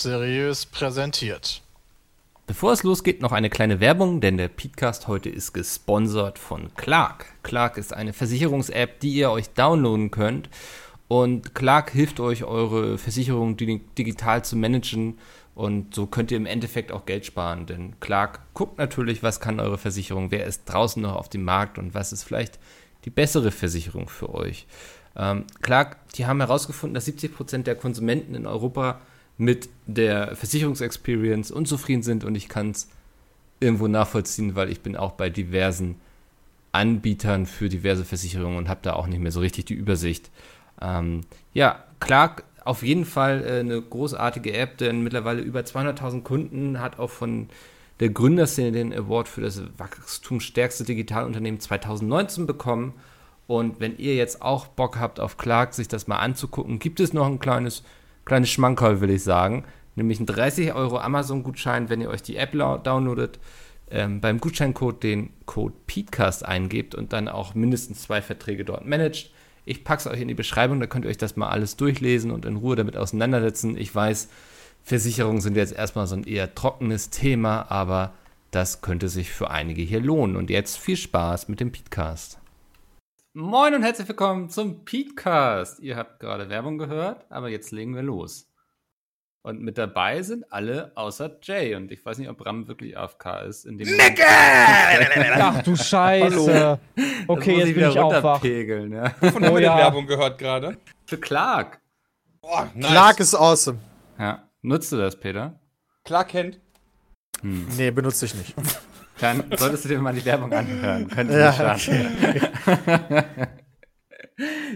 Seriös präsentiert. Bevor es losgeht, noch eine kleine Werbung, denn der Podcast heute ist gesponsert von Clark. Clark ist eine Versicherungs-App, die ihr euch downloaden könnt. Und Clark hilft euch, eure Versicherung digital zu managen. Und so könnt ihr im Endeffekt auch Geld sparen. Denn Clark guckt natürlich, was kann eure Versicherung, wer ist draußen noch auf dem Markt und was ist vielleicht die bessere Versicherung für euch. Ähm, Clark, die haben herausgefunden, dass 70% der Konsumenten in Europa mit der Versicherungsexperience unzufrieden sind und ich kann es irgendwo nachvollziehen, weil ich bin auch bei diversen Anbietern für diverse Versicherungen und habe da auch nicht mehr so richtig die Übersicht. Ähm, ja, Clark auf jeden Fall äh, eine großartige App, denn mittlerweile über 200.000 Kunden hat auch von der Gründerszene den Award für das wachstumsstärkste Digitalunternehmen 2019 bekommen. Und wenn ihr jetzt auch Bock habt auf Clark, sich das mal anzugucken, gibt es noch ein kleines, kleines Schmankerl, will ich sagen. Nämlich einen 30 Euro Amazon-Gutschein, wenn ihr euch die App downloadet, ähm, beim Gutscheincode den Code PETECAST eingebt und dann auch mindestens zwei Verträge dort managt. Ich packe es euch in die Beschreibung, da könnt ihr euch das mal alles durchlesen und in Ruhe damit auseinandersetzen. Ich weiß, Versicherungen sind jetzt erstmal so ein eher trockenes Thema, aber das könnte sich für einige hier lohnen. Und jetzt viel Spaß mit dem Podcast. Moin und herzlich willkommen zum Petecast. Ihr habt gerade Werbung gehört, aber jetzt legen wir los. Und mit dabei sind alle außer Jay. Und ich weiß nicht, ob Ram wirklich AFK ist. In dem Nicke! Ach du Scheiße. Okay, jetzt bin ich auch wach. Ja. Wovon haben wir ja. Werbung gehört gerade? Für Clark. Boah, nice. Clark ist awesome. Ja. Nutzt du das, Peter? Clark kennt. Hm. Nee, benutze ich nicht. Dann solltest du dir mal die Werbung anhören. Könnte ja, okay.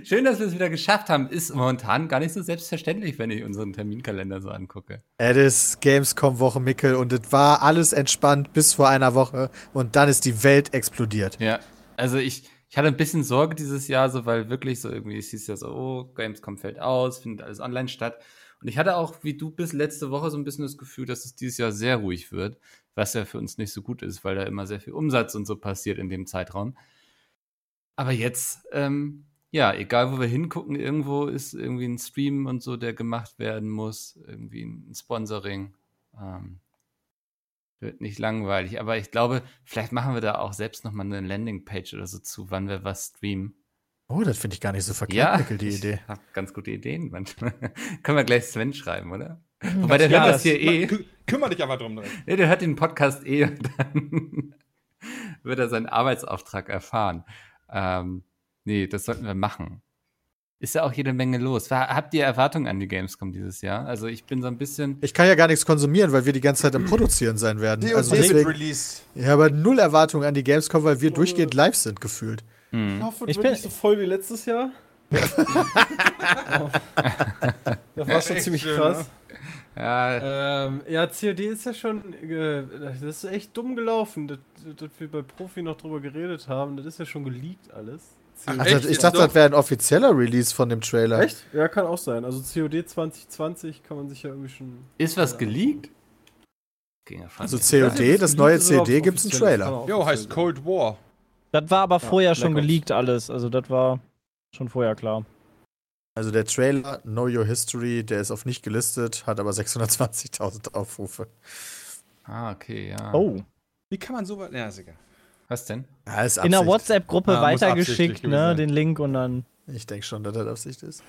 Schön, dass wir es wieder geschafft haben. Ist momentan gar nicht so selbstverständlich, wenn ich unseren Terminkalender so angucke. Es ist Gamescom-Woche, Mickel, und es war alles entspannt bis vor einer Woche und dann ist die Welt explodiert. Ja, also ich, ich hatte ein bisschen Sorge dieses Jahr, so weil wirklich so irgendwie, es hieß ja so, oh, Gamescom fällt aus, findet alles online statt. Und ich hatte auch, wie du bis letzte Woche, so ein bisschen das Gefühl, dass es dieses Jahr sehr ruhig wird was ja für uns nicht so gut ist, weil da immer sehr viel Umsatz und so passiert in dem Zeitraum. Aber jetzt, ähm, ja, egal wo wir hingucken, irgendwo ist irgendwie ein Stream und so, der gemacht werden muss, irgendwie ein Sponsoring. Ähm, wird nicht langweilig, aber ich glaube, vielleicht machen wir da auch selbst nochmal eine Landingpage oder so zu, wann wir was streamen. Oh, das finde ich gar nicht so verkehrt, ja, Mikkel, die Idee. Ich ganz gute Ideen manchmal. Können wir gleich Sven schreiben, oder? Wobei der hört das hier eh. Kü kümmer dich aber drum. Nee, der hört den Podcast eh und dann wird er seinen Arbeitsauftrag erfahren. Ähm, nee, das sollten wir machen. Ist ja auch jede Menge los. Habt ihr Erwartungen an die Gamescom dieses Jahr? Also ich bin so ein bisschen. Ich kann ja gar nichts konsumieren, weil wir die ganze Zeit am Produzieren sein werden. Die also deswegen, Release. Ich habe null Erwartungen an die Gamescom, weil wir durchgehend live sind gefühlt. Hm. Ich hoffe, ich bin nicht so voll wie letztes Jahr. Das war schon ziemlich schön, krass. Ne? Ja. Ähm, ja, COD ist ja schon. Äh, das ist echt dumm gelaufen, dass, dass, wir bei Profi noch drüber geredet haben. Das ist ja schon geleakt alles. Ach, also, ich dachte, das wäre ein offizieller Release von dem Trailer. Echt? Ja, kann auch sein. Also COD 2020 kann man sich ja irgendwie schon. Ist was geleakt? Also COD, das neue COD gibt es einen Trailer. Jo, heißt Cold War. Das war aber vorher ja, schon geleakt alles. Also das war schon vorher klar. Also der Trailer Know Your History, der ist auf nicht gelistet, hat aber 620.000 Aufrufe. Ah, okay, ja. Oh. Wie kann man sowas. Ja, ist egal. Was denn? Ja, ist In der WhatsApp-Gruppe ah, weitergeschickt, ne, den Link und dann. Ich denke schon, dass das Absicht ist.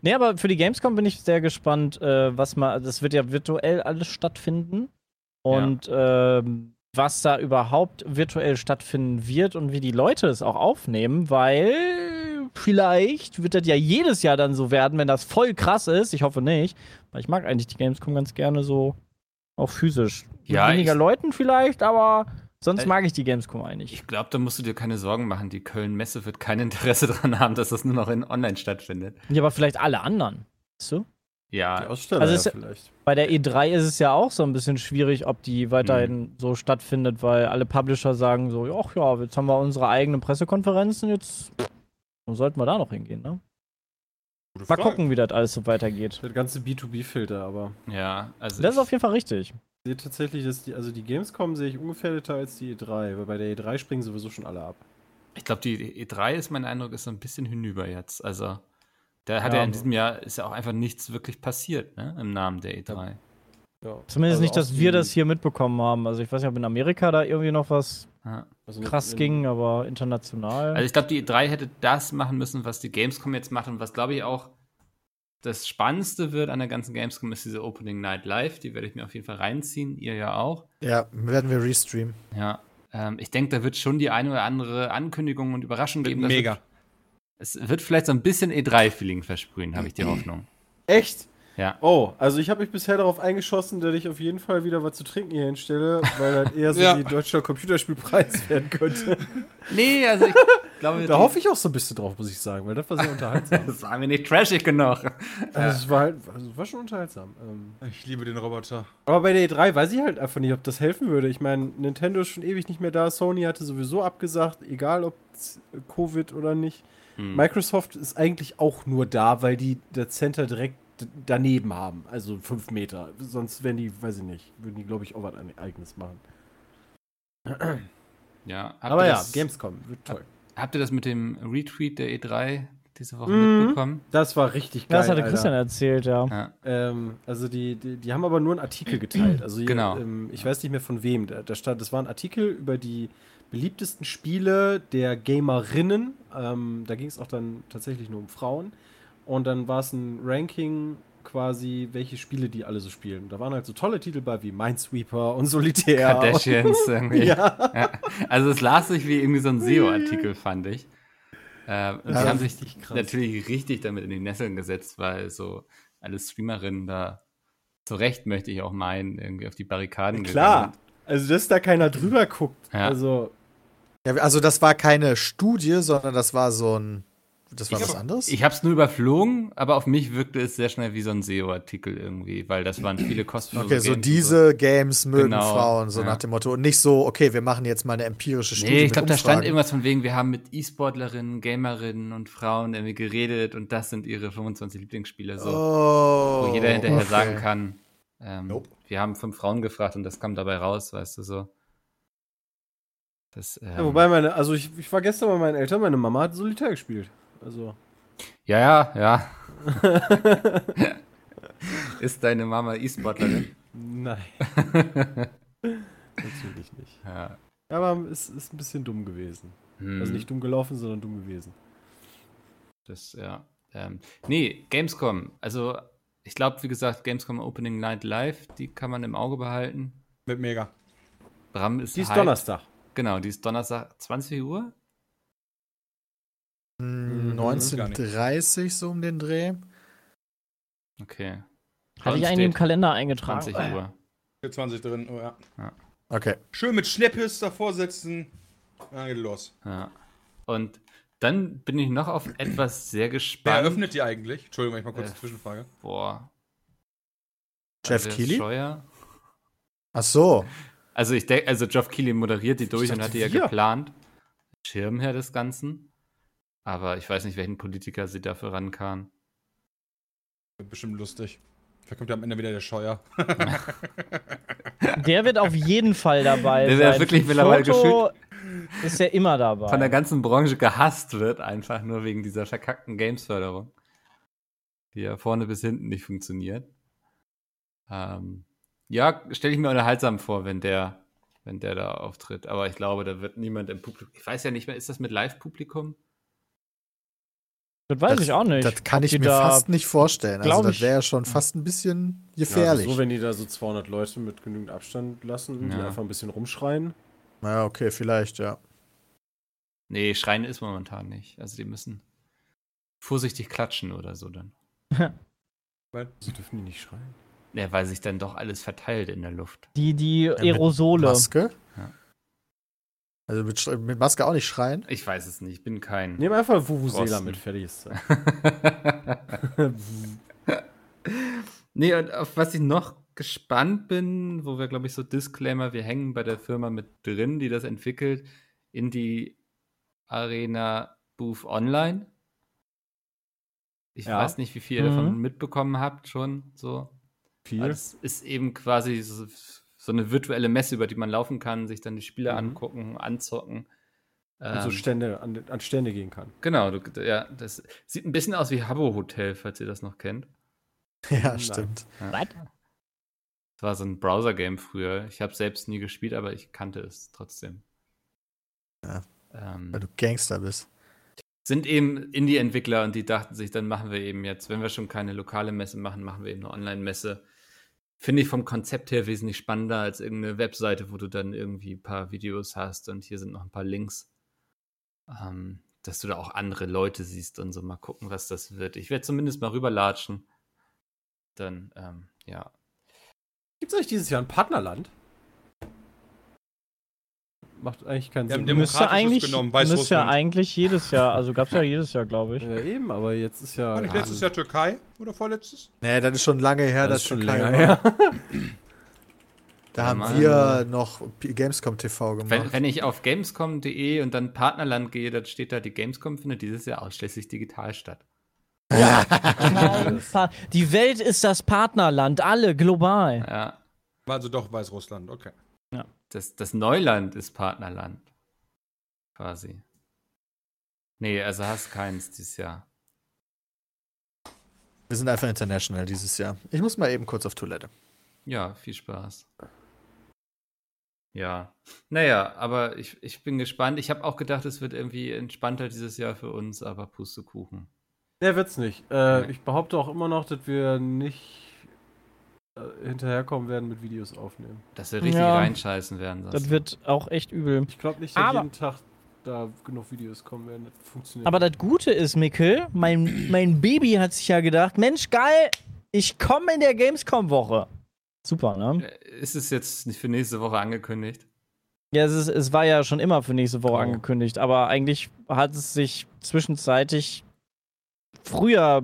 Nee, aber für die Gamescom bin ich sehr gespannt, äh, was mal. Das wird ja virtuell alles stattfinden. Und ja. ähm, was da überhaupt virtuell stattfinden wird und wie die Leute es auch aufnehmen, weil vielleicht wird das ja jedes Jahr dann so werden, wenn das voll krass ist. Ich hoffe nicht, weil ich mag eigentlich die Gamescom ganz gerne so auch physisch. Mit ja, weniger Leuten vielleicht, aber sonst mag ich die Gamescom eigentlich. Ich glaube, da musst du dir keine Sorgen machen. Die Köln-Messe wird kein Interesse daran haben, dass das nur noch in online stattfindet. Ja, aber vielleicht alle anderen. Weißt du? Ja, die Aussteller also ja vielleicht. Bei der E3 ist es ja auch so ein bisschen schwierig, ob die weiterhin mhm. so stattfindet, weil alle Publisher sagen so, ach ja, jetzt haben wir unsere eigenen Pressekonferenzen, jetzt sollten wir da noch hingehen, ne? Mal gucken, wie das alles so weitergeht. Der ganze B2B-Filter, aber. Ja, also. Das ist auf jeden Fall richtig. Ich sehe tatsächlich, dass die, also die Gamescom sehe ich ungefährdeter als die E3, weil bei der E3 springen sowieso schon alle ab. Ich glaube, die E3 ist mein Eindruck, ist so ein bisschen hinüber jetzt. Also, Da hat ja, ja in diesem Jahr ist ja auch einfach nichts wirklich passiert, ne? Im Namen der E3. Ja. Zumindest also nicht, dass wir das hier mitbekommen haben. Also ich weiß nicht, ob in Amerika da irgendwie noch was also krass in, ging, aber international. Also ich glaube, die E3 hätte das machen müssen, was die Gamescom jetzt macht und was, glaube ich, auch das Spannendste wird an der ganzen Gamescom ist diese Opening Night Live. Die werde ich mir auf jeden Fall reinziehen. Ihr ja auch. Ja, werden wir restreamen. Ja. Ähm, ich denke, da wird schon die eine oder andere Ankündigung und Überraschung geben. Mega. Es wird vielleicht so ein bisschen E3-Feeling versprühen, habe ich die Hoffnung. Echt? Ja. Oh, also ich habe mich bisher darauf eingeschossen, dass ich auf jeden Fall wieder was zu trinken hier hinstelle, weil das eher so ja. die deutsche Computerspielpreis werden könnte. Nee, also ich glaube. da hoffe ich auch so ein bisschen drauf, muss ich sagen, weil das war sehr unterhaltsam. das war mir nicht trashig genug. Also es war halt, also war schon unterhaltsam. Ähm. ich liebe den Roboter. Aber bei der E3 weiß ich halt einfach nicht, ob das helfen würde. Ich meine, Nintendo ist schon ewig nicht mehr da, Sony hatte sowieso abgesagt, egal ob Covid oder nicht. Hm. Microsoft ist eigentlich auch nur da, weil die das Center direkt daneben haben, also fünf Meter. Sonst wären die, weiß ich nicht, würden die, glaube ich, auch was eigenes machen. Ja, aber ja, Gamescom wird toll. Habt ihr das mit dem Retweet der E3 diese Woche mhm. mitbekommen? Das war richtig geil. Das hatte Christian Alter. erzählt, ja. ja. Ähm, also die, die, die, haben aber nur einen Artikel geteilt. Also genau. Ähm, ich weiß nicht mehr von wem. Da, da stand, das war ein Artikel über die beliebtesten Spiele der Gamerinnen. Ähm, da ging es auch dann tatsächlich nur um Frauen. Und dann war es ein Ranking quasi, welche Spiele die alle so spielen. Da waren halt so tolle Titel bei wie Minesweeper und Solitär. Kardashians irgendwie. ja. ja. Also es las sich wie irgendwie so ein SEO-Artikel, fand ich. Äh, und ja, die haben sich krass. natürlich richtig damit in die Nesseln gesetzt, weil so alle Streamerinnen da zu Recht, möchte ich auch meinen, irgendwie auf die Barrikaden Klar, gegangen. also dass da keiner drüber guckt. Ja. Also, ja, also das war keine Studie, sondern das war so ein das war ich was hab, anderes? Ich habe es nur überflogen, aber auf mich wirkte es sehr schnell wie so ein SEO-Artikel irgendwie, weil das waren viele kostenlose Okay, so diese so. Games mögen genau, Frauen, so ja. nach dem Motto. Und nicht so, okay, wir machen jetzt mal eine empirische Studie. Nee, ich glaube, da stand irgendwas von wegen, wir haben mit E-Sportlerinnen, Gamerinnen und Frauen irgendwie geredet und das sind ihre 25 Lieblingsspiele. So, oh, wo jeder hinterher okay. sagen kann, ähm, nope. wir haben fünf Frauen gefragt und das kam dabei raus, weißt du so. Das, ähm, ja, wobei meine, also ich, ich war gestern bei meinen Eltern, meine Mama hat Solitär gespielt. Also. Ja, ja, ja. Ist deine Mama E-Sportlerin? Nein. Natürlich nicht. Ja. Aber es ist ein bisschen dumm gewesen. Hm. Also nicht dumm gelaufen, sondern dumm gewesen. Das, ja. Ähm, nee, Gamescom. Also, ich glaube, wie gesagt, Gamescom Opening Night Live, die kann man im Auge behalten. Mit mega. Bram ist Die ist Donnerstag. Genau, die ist Donnerstag 20 Uhr. 1930 mhm. so um den Dreh. Okay. Hatte ich eigentlich im Kalender eingetragen. 20 Uhr. 20 drin, oh ja. ja. Okay. Schön mit Schleppes davor setzen. Dann geht los. Ja. Und dann bin ich noch auf etwas sehr gespannt. Wer eröffnet die eigentlich? Entschuldigung, ich mal kurz äh, Zwischenfrage. Boah. Jeff Keighley? Scheuer. Ach so. Also ich denke, also Jeff Keighley moderiert die durch und hat die ja geplant. Schirmherr des Ganzen. Aber ich weiß nicht, welchen Politiker sie dafür rankamen. Wird bestimmt lustig. Vielleicht kommt ja am Ende wieder der Scheuer. der wird auf jeden Fall dabei der sein. Der wirklich mittlerweile gefühlt ist ja immer dabei. Von der ganzen Branche gehasst wird, einfach nur wegen dieser verkackten Games-Förderung. Die ja vorne bis hinten nicht funktioniert. Ähm, ja, stelle ich mir unterhaltsam vor, wenn der, wenn der da auftritt. Aber ich glaube, da wird niemand im Publikum. Ich weiß ja nicht mehr, ist das mit Live-Publikum? Das weiß das, ich auch nicht. Das kann ich mir fast nicht vorstellen. Also das wäre ja schon fast ein bisschen gefährlich. Ja, so, wenn die da so 200 Leute mit genügend Abstand lassen, ja. die einfach ein bisschen rumschreien. Naja, okay, vielleicht, ja. Nee, schreien ist momentan nicht. Also die müssen vorsichtig klatschen oder so dann. weil, so dürfen die nicht schreien. Ja, weil sich dann doch alles verteilt in der Luft. Die, die Aerosole. Maske? Ja. Also mit, mit, Maske auch nicht schreien? Ich weiß es nicht, ich bin kein. Nehmen einfach Vuvuzela mit, fertig ist Nee, und auf was ich noch gespannt bin, wo wir, glaube ich, so Disclaimer, wir hängen bei der Firma mit drin, die das entwickelt, in die Arena Booth Online. Ich ja. weiß nicht, wie viel ihr mhm. davon mitbekommen habt schon. So. Viel. Es ist eben quasi so so eine virtuelle Messe, über die man laufen kann, sich dann die Spiele mhm. angucken, anzocken. Also Stände, an, an, Stände gehen kann. Genau, du, ja, das sieht ein bisschen aus wie Habbo Hotel, falls ihr das noch kennt. Ja, Nein. stimmt. Ja. Was? Das war so ein Browser-Game früher. Ich habe selbst nie gespielt, aber ich kannte es trotzdem. Ja. Ähm, weil du Gangster bist. Sind eben Indie-Entwickler und die dachten sich, dann machen wir eben jetzt, wenn wir schon keine lokale Messe machen, machen wir eben eine Online-Messe. Finde ich vom Konzept her wesentlich spannender als irgendeine Webseite, wo du dann irgendwie ein paar Videos hast und hier sind noch ein paar Links ähm, dass du da auch andere Leute siehst und so mal gucken, was das wird. Ich werde zumindest mal rüberlatschen. Dann, ähm, ja. Gibt es eigentlich dieses Jahr ein Partnerland? Macht eigentlich keinen Sinn. Müsste eigentlich, genommen, müsste ja eigentlich jedes Jahr, also gab es ja jedes Jahr, glaube ich. Ja, eben, aber jetzt ist ja. War nicht letztes Jahr Türkei oder vorletztes? Nee, das ist schon lange her, das, das ist schon länger her. Da haben Mann. wir noch Gamescom TV gemacht. Wenn, wenn ich auf gamescom.de und dann Partnerland gehe, dann steht da, die Gamescom findet dieses Jahr ausschließlich digital statt. Ja. die Welt ist das Partnerland, alle global. Ja. Also doch Weißrussland, okay. Ja. Das, das Neuland ist Partnerland. Quasi. Nee, also hast keins dieses Jahr. Wir sind einfach international dieses Jahr. Ich muss mal eben kurz auf Toilette. Ja, viel Spaß. Ja. Naja, aber ich, ich bin gespannt. Ich habe auch gedacht, es wird irgendwie entspannter dieses Jahr für uns, aber Pustekuchen. Der wird's nicht. Äh, nee. Ich behaupte auch immer noch, dass wir nicht hinterherkommen werden mit Videos aufnehmen. Dass wir richtig ja, reinscheißen werden. Das wird auch echt übel. Ich glaube nicht, dass aber jeden Tag da genug Videos kommen werden. Das funktioniert. Aber das Gute ist, Mikkel, mein, mein Baby hat sich ja gedacht, Mensch, geil, ich komme in der Gamescom-Woche. Super, ne? Äh, ist es jetzt nicht für nächste Woche angekündigt? Ja, es, ist, es war ja schon immer für nächste Woche oh. angekündigt, aber eigentlich hat es sich zwischenzeitlich früher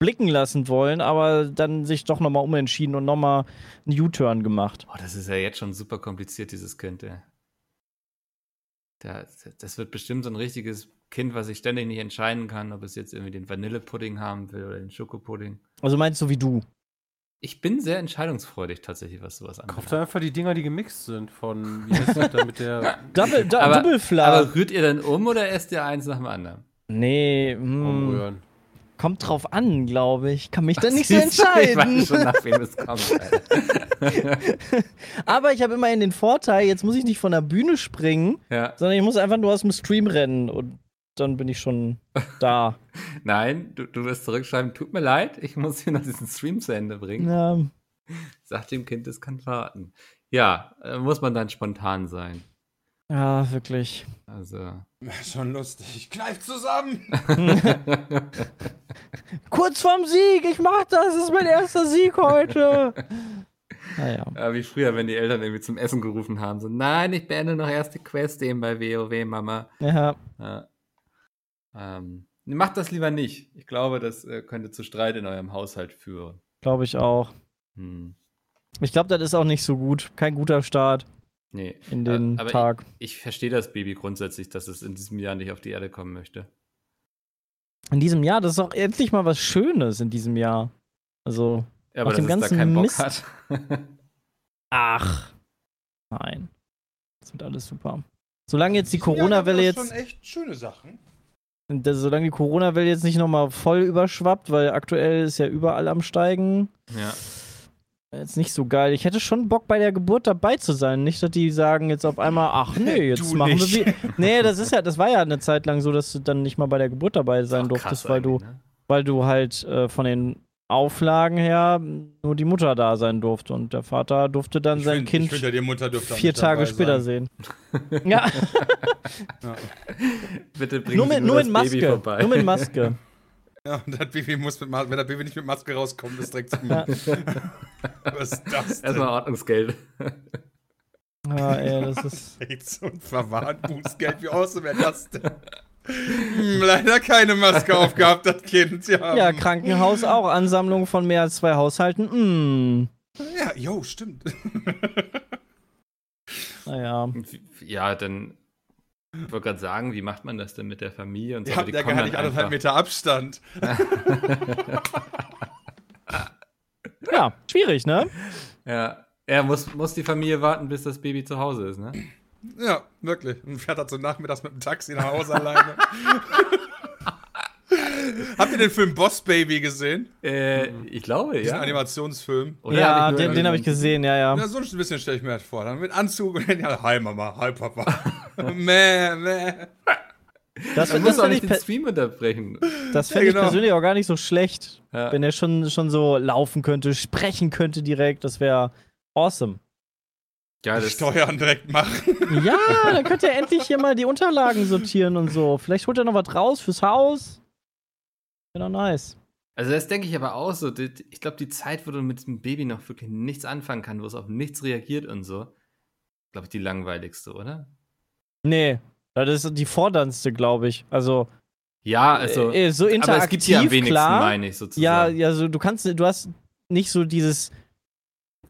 blicken lassen wollen, aber dann sich doch nochmal umentschieden und nochmal einen U-Turn gemacht. Oh, das ist ja jetzt schon super kompliziert, dieses Kind, ey. das wird bestimmt so ein richtiges Kind, was sich ständig nicht entscheiden kann, ob es jetzt irgendwie den Vanillepudding haben will oder den Schokopudding. Also meinst du wie du? Ich bin sehr entscheidungsfreudig tatsächlich, was sowas angeht. Kauft einfach die Dinger, die gemixt sind von, wie heißt das da mit der... Double, da, aber, Double. Aber rührt ihr dann um oder esst ihr eins nach dem anderen? Nee, mh, Umrühren. Kommt drauf an, glaube ich. Kann mich dann nicht so entscheiden. Ich weiß schon, nach wem es kommt. aber ich habe immerhin den Vorteil, jetzt muss ich nicht von der Bühne springen, ja. sondern ich muss einfach nur aus dem Stream rennen und dann bin ich schon da. Nein, du, du wirst zurückschreiben, tut mir leid, ich muss hier noch diesen Stream zu Ende bringen. Ja. Sag dem Kind, es kann warten. Ja, äh, muss man dann spontan sein. Ja, wirklich. Also. Schon lustig. Kneif zusammen! Kurz vorm Sieg, ich mach das, das ist mein erster Sieg heute. Naja. Ja, wie früher, wenn die Eltern irgendwie zum Essen gerufen haben, so, nein, ich beende noch erst die Quest eben bei WoW, Mama. Ja. ja. Ähm, macht das lieber nicht. Ich glaube, das äh, könnte zu Streit in eurem Haushalt führen. Glaube ich auch. Hm. Ich glaube, das ist auch nicht so gut. Kein guter Start. Nee. In den aber Tag. Ich, ich verstehe das Baby grundsätzlich, dass es in diesem Jahr nicht auf die Erde kommen möchte. In diesem Jahr, das ist auch endlich mal was Schönes in diesem Jahr. Also, ja, aber dem ganzen da keinen Bock Mist. hat. Ach. Nein. Das wird alles super. Solange jetzt die Corona-Welle jetzt. Das schon echt schöne Sachen. Das, solange die Corona-Welle jetzt nicht nochmal voll überschwappt, weil aktuell ist ja überall am Steigen. Ja. Jetzt nicht so geil. Ich hätte schon Bock bei der Geburt dabei zu sein. Nicht, dass die sagen jetzt auf einmal, ach nee, jetzt machen nicht. wir wie. Nee, das ist ja, das war ja eine Zeit lang so, dass du dann nicht mal bei der Geburt dabei sein durftest, weil du, ne? weil du halt äh, von den Auflagen her nur die Mutter da sein durfte und der Vater durfte dann ich sein find, Kind find, vier Tage später sein. sehen. ja. ja. Bitte bring nur mit, nur in Maske. Nur mit Maske. Ja, und das Baby muss mit Maske, wenn das Baby nicht mit Maske rauskommt, ist direkt zum. Was ist das? Denn? Erstmal Ordnungsgeld. Ah, ey, das ist. Echt so ein verwahrt Bußgeld. Wie aussehen wäre das denn? Hm, leider keine Maske aufgehabt, das Kind. Ja, ja Krankenhaus auch. Ansammlung von mehr als zwei Haushalten. Mm. Ja, jo, stimmt. naja. Ja, dann. Ich wollte gerade sagen, wie macht man das denn mit der Familie und so? Ja, der gar nicht anderthalb Meter Abstand. ja, schwierig, ne? Ja. Er muss, muss die Familie warten, bis das Baby zu Hause ist, ne? Ja, wirklich. Und fährt halt so nachmittags mit dem Taxi nach Hause alleine. Habt ihr den Film Boss Baby gesehen? Äh, ich glaube, Diesen ja. Animationsfilm. Oder ja, hab den, den habe ich gesehen, ja, ja. Ja, so ein bisschen stelle ich mir halt vor. Dann mit Anzug und dann, ja, hi Mama, hi Papa. meh, meh. Das, das muss auch nicht den Stream unterbrechen. Das fände ja, genau. ich persönlich auch gar nicht so schlecht. Ja. Wenn er schon, schon so laufen könnte, sprechen könnte direkt, das wäre awesome. Ja, das Steuern direkt machen. Ja, dann könnt ihr endlich hier mal die Unterlagen sortieren und so. Vielleicht holt er noch was raus fürs Haus. Doch nice. Also das denke ich aber auch so. Ich glaube, die Zeit, wo du mit dem Baby noch wirklich nichts anfangen kannst, wo es auf nichts reagiert und so, glaube ich, die langweiligste, oder? Nee, das ist die forderndste, glaube ich. Also ja, also äh, so interaktiv, aber es gibt ja am wenigsten, klar. meine ich sozusagen. Ja, ja, so du kannst, du hast nicht so dieses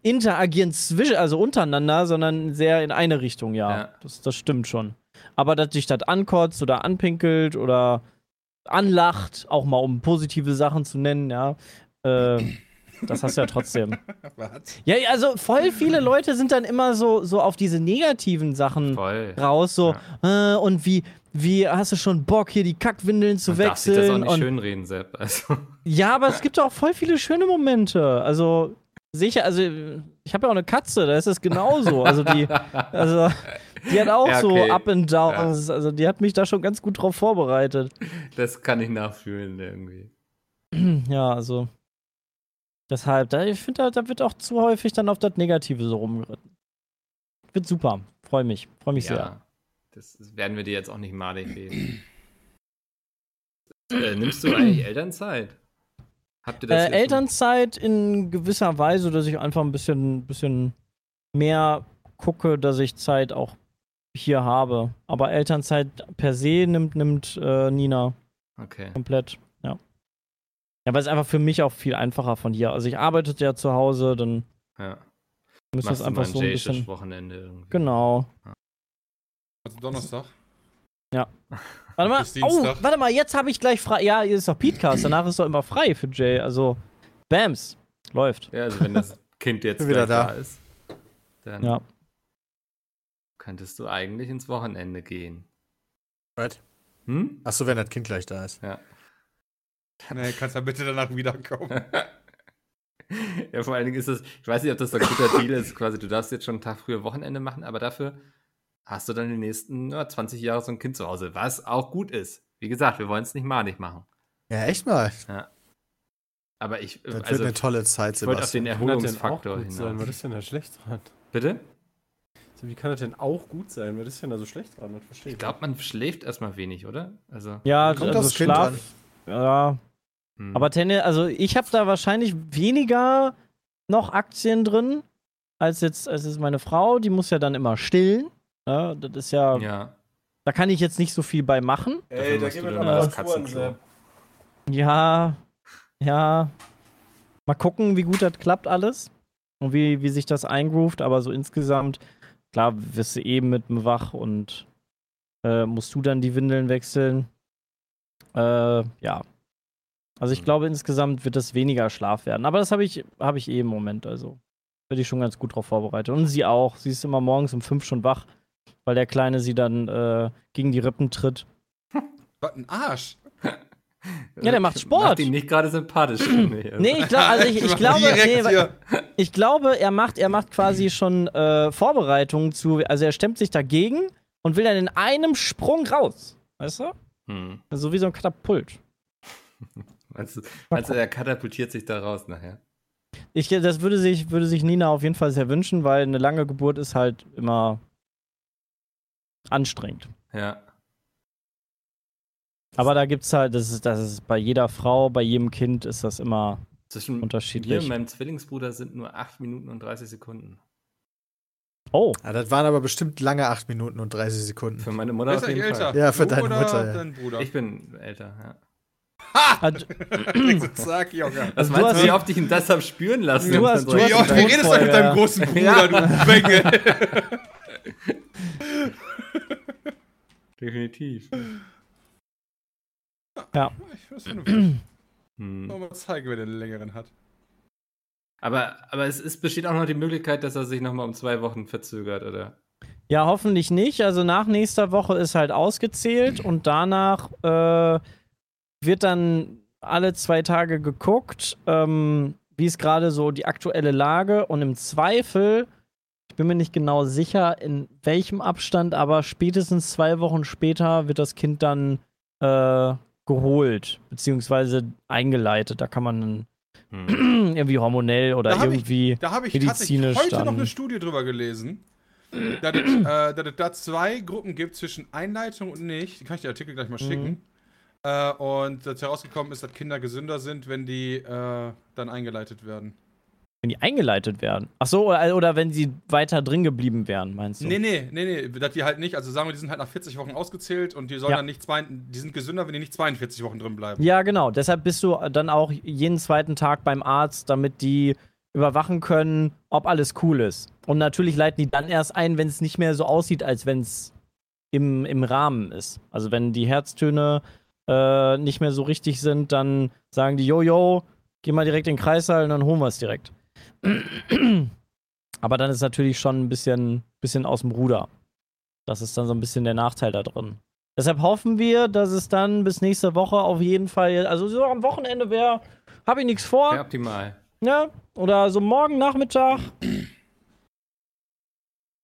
Interagieren zwischen, also untereinander, sondern sehr in eine Richtung, ja. ja. Das, das stimmt schon. Aber dass dich das ankotzt oder anpinkelt oder anlacht, auch mal um positive Sachen zu nennen, ja. Äh, das hast du ja trotzdem. Ja, also voll viele Leute sind dann immer so, so auf diese negativen Sachen voll. raus, so ja. äh, und wie, wie hast du schon Bock, hier die Kackwindeln zu Man wechseln? Darf sich das auch nicht schönreden, Sepp. Also. Ja, aber es gibt auch voll viele schöne Momente. Also sicher, also ich habe ja auch eine Katze, da ist es genauso. Also die, also die hat auch ja, okay. so Up and Downs. Ja. Also die hat mich da schon ganz gut drauf vorbereitet. Das kann ich nachfühlen irgendwie. Ja, also deshalb, da, ich finde, da, da, wird auch zu häufig dann auf das Negative so rumgeritten. Wird super, freue mich, freue mich ja, sehr. Das werden wir dir jetzt auch nicht malig geben. äh, nimmst du eigentlich Elternzeit? Habt ihr das äh, Elternzeit in gewisser Weise, dass ich einfach ein bisschen, bisschen mehr gucke, dass ich Zeit auch hier habe. Aber Elternzeit per se nimmt, nimmt äh, Nina. Okay. Komplett, ja. Ja, weil es einfach für mich auch viel einfacher von hier. Also ich arbeite ja zu Hause, dann ja. müssen wir es einfach so ein bisschen. Wochenende irgendwie. Genau. Ja. Also Donnerstag. Ja. Warte mal, oh, warte mal, jetzt habe ich gleich frei. Ja, hier ist doch Petecast, danach ist doch immer frei für Jay. Also, Bams, läuft. Ja, also wenn das Kind jetzt wieder da. da ist, dann ja. Könntest du eigentlich ins Wochenende gehen. Was? Hm? Achso, wenn das Kind gleich da ist. Ja. Nee, kannst du bitte danach wiederkommen. ja, vor allen Dingen ist das, ich weiß nicht, ob das ein guter Deal ist, quasi, du darfst jetzt schon einen Tag früher Wochenende machen, aber dafür hast du dann die nächsten ja, 20 Jahre so ein Kind zu Hause, was auch gut ist. Wie gesagt, wir wollen es nicht malig machen. Ja, echt mal. Ja. Aber ich. Das also, wird eine tolle Zeit, Sebastian. Ich wollte auf den Erholungsfaktor hinaus. Sein? Was ist denn da schlecht dran? Bitte? Wie kann das denn auch gut sein? Was ist denn da so schlecht dran? Das verstehe ich. Ich glaube, man schläft erstmal wenig, oder? Also, ja, kommt also das Schlaf. Kind an. Ja. Hm. Aber Tenne, also ich habe da wahrscheinlich weniger noch Aktien drin als jetzt, als jetzt meine Frau. Die muss ja dann immer stillen. Ja, das ist ja, ja. Da kann ich jetzt nicht so viel bei machen. Ey, da gehen wir doch mal Katzenklo. Ja, ja. Mal gucken, wie gut das klappt alles. Und wie, wie sich das eingroovt. Aber so insgesamt, klar, wirst du eben mit dem Wach und äh, musst du dann die Windeln wechseln. Äh, ja. Also ich mhm. glaube, insgesamt wird das weniger Schlaf werden. Aber das habe ich, hab ich eh im Moment. Also bin ich schon ganz gut drauf vorbereitet. Und sie auch. Sie ist immer morgens um fünf schon wach weil der Kleine sie dann äh, gegen die Rippen tritt. Was ein Arsch. Ja, der macht Sport. Macht ihn nicht gerade sympathisch. nee, ich, glaub, also ich, ich glaube, nee, ich glaube, er macht, er macht quasi schon äh, Vorbereitungen zu, also er stemmt sich dagegen und will dann in einem Sprung raus. Weißt du? Hm. So wie so ein Katapult. meinst, du, meinst du, er katapultiert sich da raus nachher? Ich, das würde sich, würde sich Nina auf jeden Fall sehr wünschen, weil eine lange Geburt ist halt immer anstrengend. Ja. Aber da gibt es halt, das ist, das ist bei jeder Frau, bei jedem Kind ist das immer Zwischen unterschiedlich. Mir und meinem Zwillingsbruder sind nur 8 Minuten und 30 Sekunden. Oh. Ja, das waren aber bestimmt lange 8 Minuten und 30 Sekunden. Für meine Mutter auf jeden älter? Fall. Ja, für du deine Mutter. Ja. Bruder? Ich bin älter, ja. Ha! Zack, Junge. Was meinst du, wie oft ich ihn das hab spüren lassen? Du hast, du wie oft redest du mit deinem großen Bruder, ja. du Bengel? Definitiv. Ja. Ich weiß nicht. hm. Mal zeigen, wer den längeren hat. Aber, aber es, es besteht auch noch die Möglichkeit, dass er sich nochmal um zwei Wochen verzögert, oder? Ja, hoffentlich nicht. Also nach nächster Woche ist halt ausgezählt und danach äh, wird dann alle zwei Tage geguckt, ähm, wie ist gerade so die aktuelle Lage und im Zweifel, ich bin mir nicht genau sicher, in welchem Abstand, aber spätestens zwei Wochen später wird das Kind dann äh, geholt, beziehungsweise eingeleitet. Da kann man hm. irgendwie hormonell oder da irgendwie ich, da habe ich medizinisch heute dann. noch eine Studie drüber gelesen, dass es, äh, dass es da zwei Gruppen gibt zwischen Einleitung und nicht. Die kann ich den Artikel gleich mal schicken. Mhm. Äh, und dass herausgekommen ist, dass Kinder gesünder sind, wenn die äh, dann eingeleitet werden. Wenn die eingeleitet werden? Ach so, oder, oder wenn sie weiter drin geblieben wären, meinst du? Nee, nee, nee, nee, dass die halt nicht, also sagen wir, die sind halt nach 40 Wochen ausgezählt und die sollen ja. dann nicht zwei, die sind gesünder, wenn die nicht 42 Wochen drin bleiben. Ja, genau. Deshalb bist du dann auch jeden zweiten Tag beim Arzt, damit die überwachen können, ob alles cool ist. Und natürlich leiten die dann erst ein, wenn es nicht mehr so aussieht, als wenn es im, im Rahmen ist. Also wenn die Herztöne äh, nicht mehr so richtig sind, dann sagen die, yo, yo, geh mal direkt in den Kreissaal und dann holen wir es direkt. Aber dann ist natürlich schon ein bisschen, bisschen aus dem Ruder. Das ist dann so ein bisschen der Nachteil da drin. Deshalb hoffen wir, dass es dann bis nächste Woche auf jeden Fall, also so am Wochenende wäre, habe ich nichts vor. Ja, optimal. Ja, oder so morgen Nachmittag.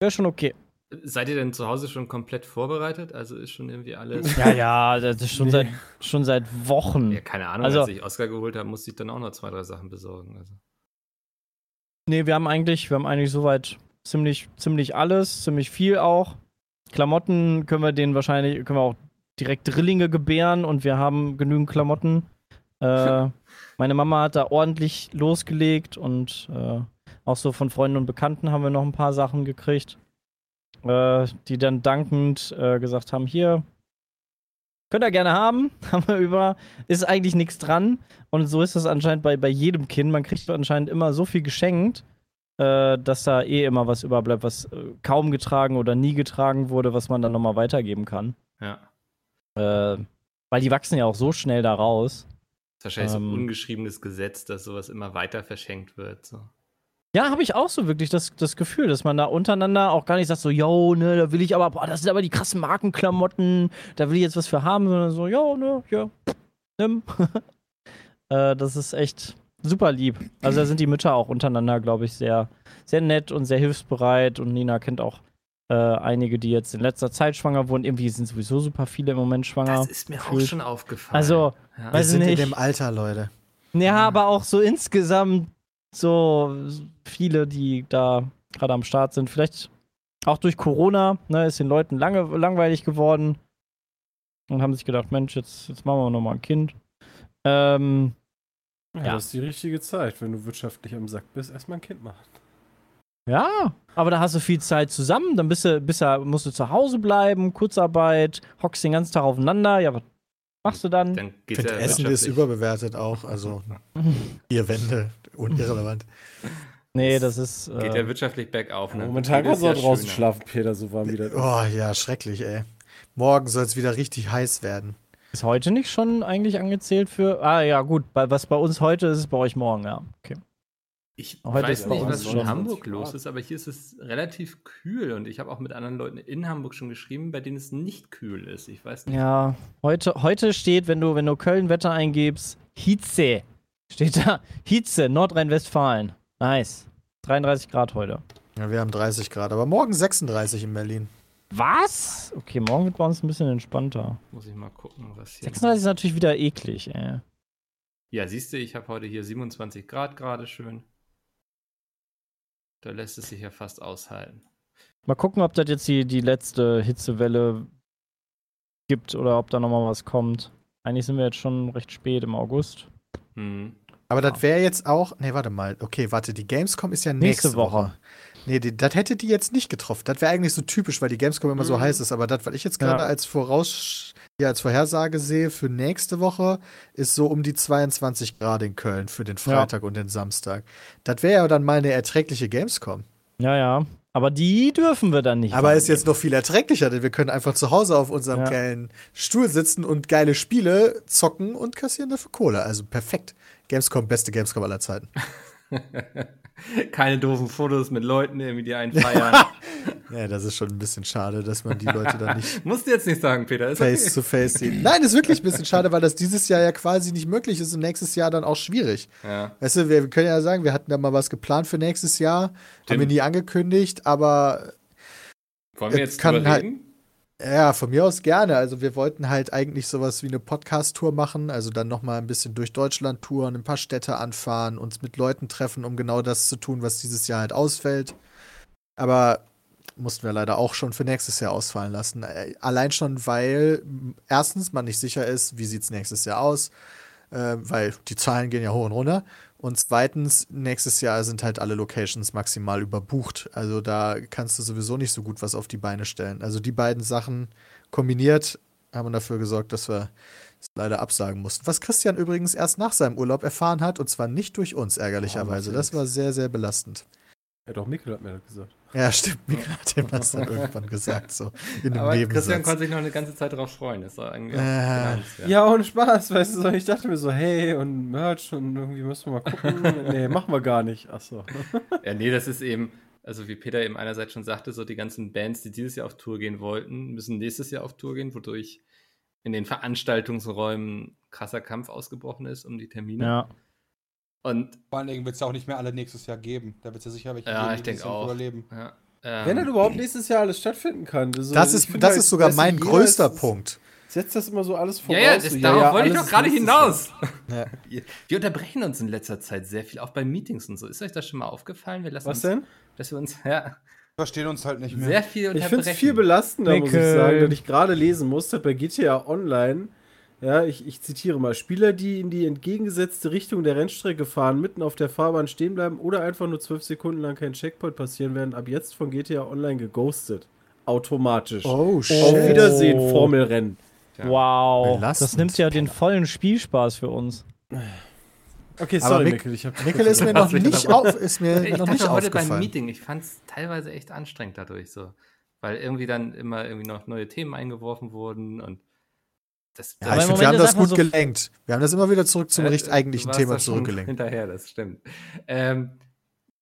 Wäre schon okay. Seid ihr denn zu Hause schon komplett vorbereitet? Also ist schon irgendwie alles. Ja, ja, das ist schon, nee. seit, schon seit Wochen. Ja, keine Ahnung, also, als ich Oscar geholt habe, musste ich dann auch noch zwei, drei Sachen besorgen. Also. Nee, wir haben eigentlich, wir haben eigentlich soweit ziemlich, ziemlich alles, ziemlich viel auch. Klamotten können wir denen wahrscheinlich, können wir auch direkt Drillinge gebären und wir haben genügend Klamotten. Äh, meine Mama hat da ordentlich losgelegt und äh, auch so von Freunden und Bekannten haben wir noch ein paar Sachen gekriegt äh, die dann dankend äh, gesagt haben: Hier, könnt ihr gerne haben, haben wir über, ist eigentlich nichts dran. Und so ist das anscheinend bei, bei jedem Kind. Man kriegt anscheinend immer so viel geschenkt, äh, dass da eh immer was überbleibt, was äh, kaum getragen oder nie getragen wurde, was man dann nochmal weitergeben kann. Ja. Äh, weil die wachsen ja auch so schnell da raus. Das ist wahrscheinlich ähm, so ein ähm, ungeschriebenes Gesetz, dass sowas immer weiter verschenkt wird. So. Ja, habe ich auch so wirklich das, das Gefühl, dass man da untereinander auch gar nicht sagt, so, yo, ne, da will ich aber, boah, das sind aber die krassen Markenklamotten, da will ich jetzt was für haben, sondern so, yo, ne, ja, nimm. äh, das ist echt super lieb. Also da sind die Mütter auch untereinander, glaube ich, sehr, sehr nett und sehr hilfsbereit und Nina kennt auch äh, einige, die jetzt in letzter Zeit schwanger wurden. Irgendwie sind sowieso super viele im Moment schwanger. Das ist mir auch schon aufgefallen. Also, ja. weiß Wir sind nicht. in dem Alter, Leute. Ja, aber auch so insgesamt so viele, die da gerade am Start sind. Vielleicht auch durch Corona, ne, ist den Leuten lange, langweilig geworden und haben sich gedacht, Mensch, jetzt, jetzt machen wir nochmal ein Kind. Ähm, ja, ja, das ist die richtige Zeit, wenn du wirtschaftlich am Sack bist, erstmal ein Kind machen. Ja, aber da hast du viel Zeit zusammen, dann bist du, bist du, musst du zu Hause bleiben, Kurzarbeit, hockst den ganzen Tag aufeinander, ja, was machst du dann? dann ich finde, Essen ist überbewertet auch, also vier Wände, irrelevant. Nee, das ist. Geht äh, ja wirtschaftlich bergauf, ne? Momentan kannst du auch draußen schlafen, Peter, so warm wieder. Oh ja, schrecklich, ey. Morgen soll es wieder richtig heiß werden. Ist heute nicht schon eigentlich angezählt für. Ah ja, gut, bei, was bei uns heute ist, ist bei euch morgen, ja. Okay. Ich Heute weiß nicht, was in Hamburg los ist, aber hier ist es relativ kühl und ich habe auch mit anderen Leuten in Hamburg schon geschrieben, bei denen es nicht kühl ist. Ich weiß nicht. Ja, heute, heute steht, wenn du, wenn du Köln-Wetter eingibst, Hitze. Steht da, Hitze, Nordrhein-Westfalen. Nice. 33 Grad heute. Ja, wir haben 30 Grad, aber morgen 36 in Berlin. Was? Okay, morgen wird bei uns ein bisschen entspannter. Muss ich mal gucken, was hier. 36 ist natürlich wieder eklig, ey. Ja, siehst du, ich habe heute hier 27 Grad gerade schön. Da lässt es sich ja fast aushalten. Mal gucken, ob das jetzt die, die letzte Hitzewelle gibt oder ob da nochmal was kommt. Eigentlich sind wir jetzt schon recht spät im August. Mhm. Aber das wäre jetzt auch. Nee, warte mal. Okay, warte, die Gamescom ist ja nächste, nächste Woche. Woche. Nee, die, das hätte die jetzt nicht getroffen. Das wäre eigentlich so typisch, weil die Gamescom immer mhm. so heiß ist. Aber das, was ich jetzt gerade ja. als Voraus, ja, als Vorhersage sehe für nächste Woche, ist so um die 22 Grad in Köln für den Freitag ja. und den Samstag. Das wäre ja dann mal eine erträgliche Gamescom. Ja, ja. Aber die dürfen wir dann nicht. Aber ist jetzt noch viel erträglicher, denn wir können einfach zu Hause auf unserem ja. geilen Stuhl sitzen und geile Spiele zocken und kassieren dafür Kohle. Also perfekt. Gamescom, beste Gamescom aller Zeiten. Keine doofen Fotos mit Leuten, irgendwie die einen feiern. Ja, das ist schon ein bisschen schade, dass man die Leute dann nicht. Musst du jetzt nicht sagen, Peter. Ist face okay. to face sehen. Nein, ist wirklich ein bisschen schade, weil das dieses Jahr ja quasi nicht möglich ist und nächstes Jahr dann auch schwierig. Ja. Weißt du, wir können ja sagen, wir hatten da mal was geplant für nächstes Jahr, Tim. haben wir nie angekündigt, aber. Wollen wir jetzt kann halt, ja, von mir aus gerne. Also wir wollten halt eigentlich sowas wie eine Podcast-Tour machen, also dann noch mal ein bisschen durch Deutschland touren, ein paar Städte anfahren, uns mit Leuten treffen, um genau das zu tun, was dieses Jahr halt ausfällt. Aber mussten wir leider auch schon für nächstes Jahr ausfallen lassen. Äh, allein schon, weil erstens man nicht sicher ist, wie sieht es nächstes Jahr aus, äh, weil die Zahlen gehen ja hoch und runter. Und zweitens, nächstes Jahr sind halt alle Locations maximal überbucht. Also da kannst du sowieso nicht so gut was auf die Beine stellen. Also die beiden Sachen kombiniert haben dafür gesorgt, dass wir es leider absagen mussten. Was Christian übrigens erst nach seinem Urlaub erfahren hat und zwar nicht durch uns, ärgerlicherweise. Das war sehr, sehr belastend. Ja, doch, Mikkel hat mir das gesagt. Ja, stimmt. Mikkel hat ihm das dann irgendwann gesagt, so in einem Aber Nebensatz. Christian konnte sich noch eine ganze Zeit darauf freuen. Das war eigentlich äh, ja, ohne Spaß, weißt du, ich dachte mir so, hey, und Merch und irgendwie müssen wir mal gucken. nee, machen wir gar nicht. Achso. ja, nee, das ist eben, also wie Peter eben einerseits schon sagte, so die ganzen Bands, die dieses Jahr auf Tour gehen wollten, müssen nächstes Jahr auf Tour gehen, wodurch in den Veranstaltungsräumen krasser Kampf ausgebrochen ist um die Termine. Ja. Und Vor allen Dingen wird es ja auch nicht mehr alle nächstes Jahr geben. Da wird es ja sicher welche ja, geben, ich die denke auch. überleben. Ja. Ähm, Wenn dann überhaupt nächstes Jahr alles stattfinden kann. Also, das ist, das halt, ist sogar mein größter Punkt. Setzt das immer so alles voraus. Ja, ja, das, so, darauf ja, wollte ich doch gerade hinaus. Ja. Wir unterbrechen uns in letzter Zeit sehr viel, auch bei Meetings und so. Ist euch das schon mal aufgefallen? Wir lassen Was uns, denn? Dass wir uns, ja. Verstehen uns halt nicht mehr. Sehr viel unterbrechen. Ich finde es viel belastender, Mickel. muss ich sagen, dass ich gerade lesen musste bei GTA Online ja, ich, ich zitiere mal: Spieler, die in die entgegengesetzte Richtung der Rennstrecke fahren, mitten auf der Fahrbahn stehen bleiben oder einfach nur zwölf Sekunden lang kein Checkpoint passieren, werden ab jetzt von GTA Online geghostet. Automatisch. Oh, shit. Auf Wiedersehen, Formelrennen. Ja. Wow. Belastend. Das nimmt ja den vollen Spielspaß für uns. Okay, sorry, Mick, Mikkel. Ich hab Mikkel ist mir noch nicht, auf, ist mir ich noch nicht heute beim Meeting, ich fand es teilweise echt anstrengend dadurch so. Weil irgendwie dann immer irgendwie noch neue Themen eingeworfen wurden und das, ja, ich finde, wir haben das gut so gelenkt. Wir haben das immer wieder zurück zum äh, eigentlichen Thema zurückgelenkt. Hinterher, das stimmt. Ähm,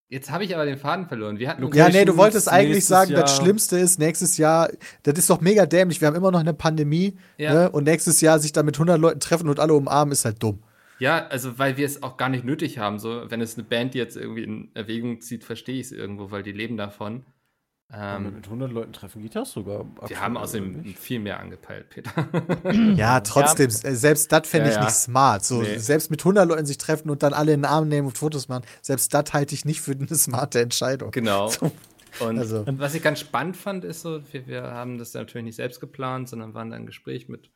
jetzt habe ich aber den Faden verloren. Wir hatten ja, nee, du wolltest eigentlich sagen, Jahr das Schlimmste ist nächstes Jahr, das ist doch mega dämlich. Wir haben immer noch eine Pandemie ja. ne? und nächstes Jahr sich da mit 100 Leuten treffen und alle umarmen, ist halt dumm. Ja, also weil wir es auch gar nicht nötig haben. So, wenn es eine Band jetzt irgendwie in Erwägung zieht, verstehe ich es irgendwo, weil die leben davon. Ähm, mit 100 Leuten treffen geht das sogar. Wir haben außerdem viel mehr angepeilt, Peter. ja, trotzdem, ja. Äh, selbst das fände ich ja, ja. nicht smart. So, nee. Selbst mit 100 Leuten sich treffen und dann alle in den Arm nehmen und Fotos machen, selbst das halte ich nicht für eine smarte Entscheidung. Genau. So. Und also. was ich ganz spannend fand, ist so, wir, wir haben das natürlich nicht selbst geplant, sondern waren da im Gespräch mit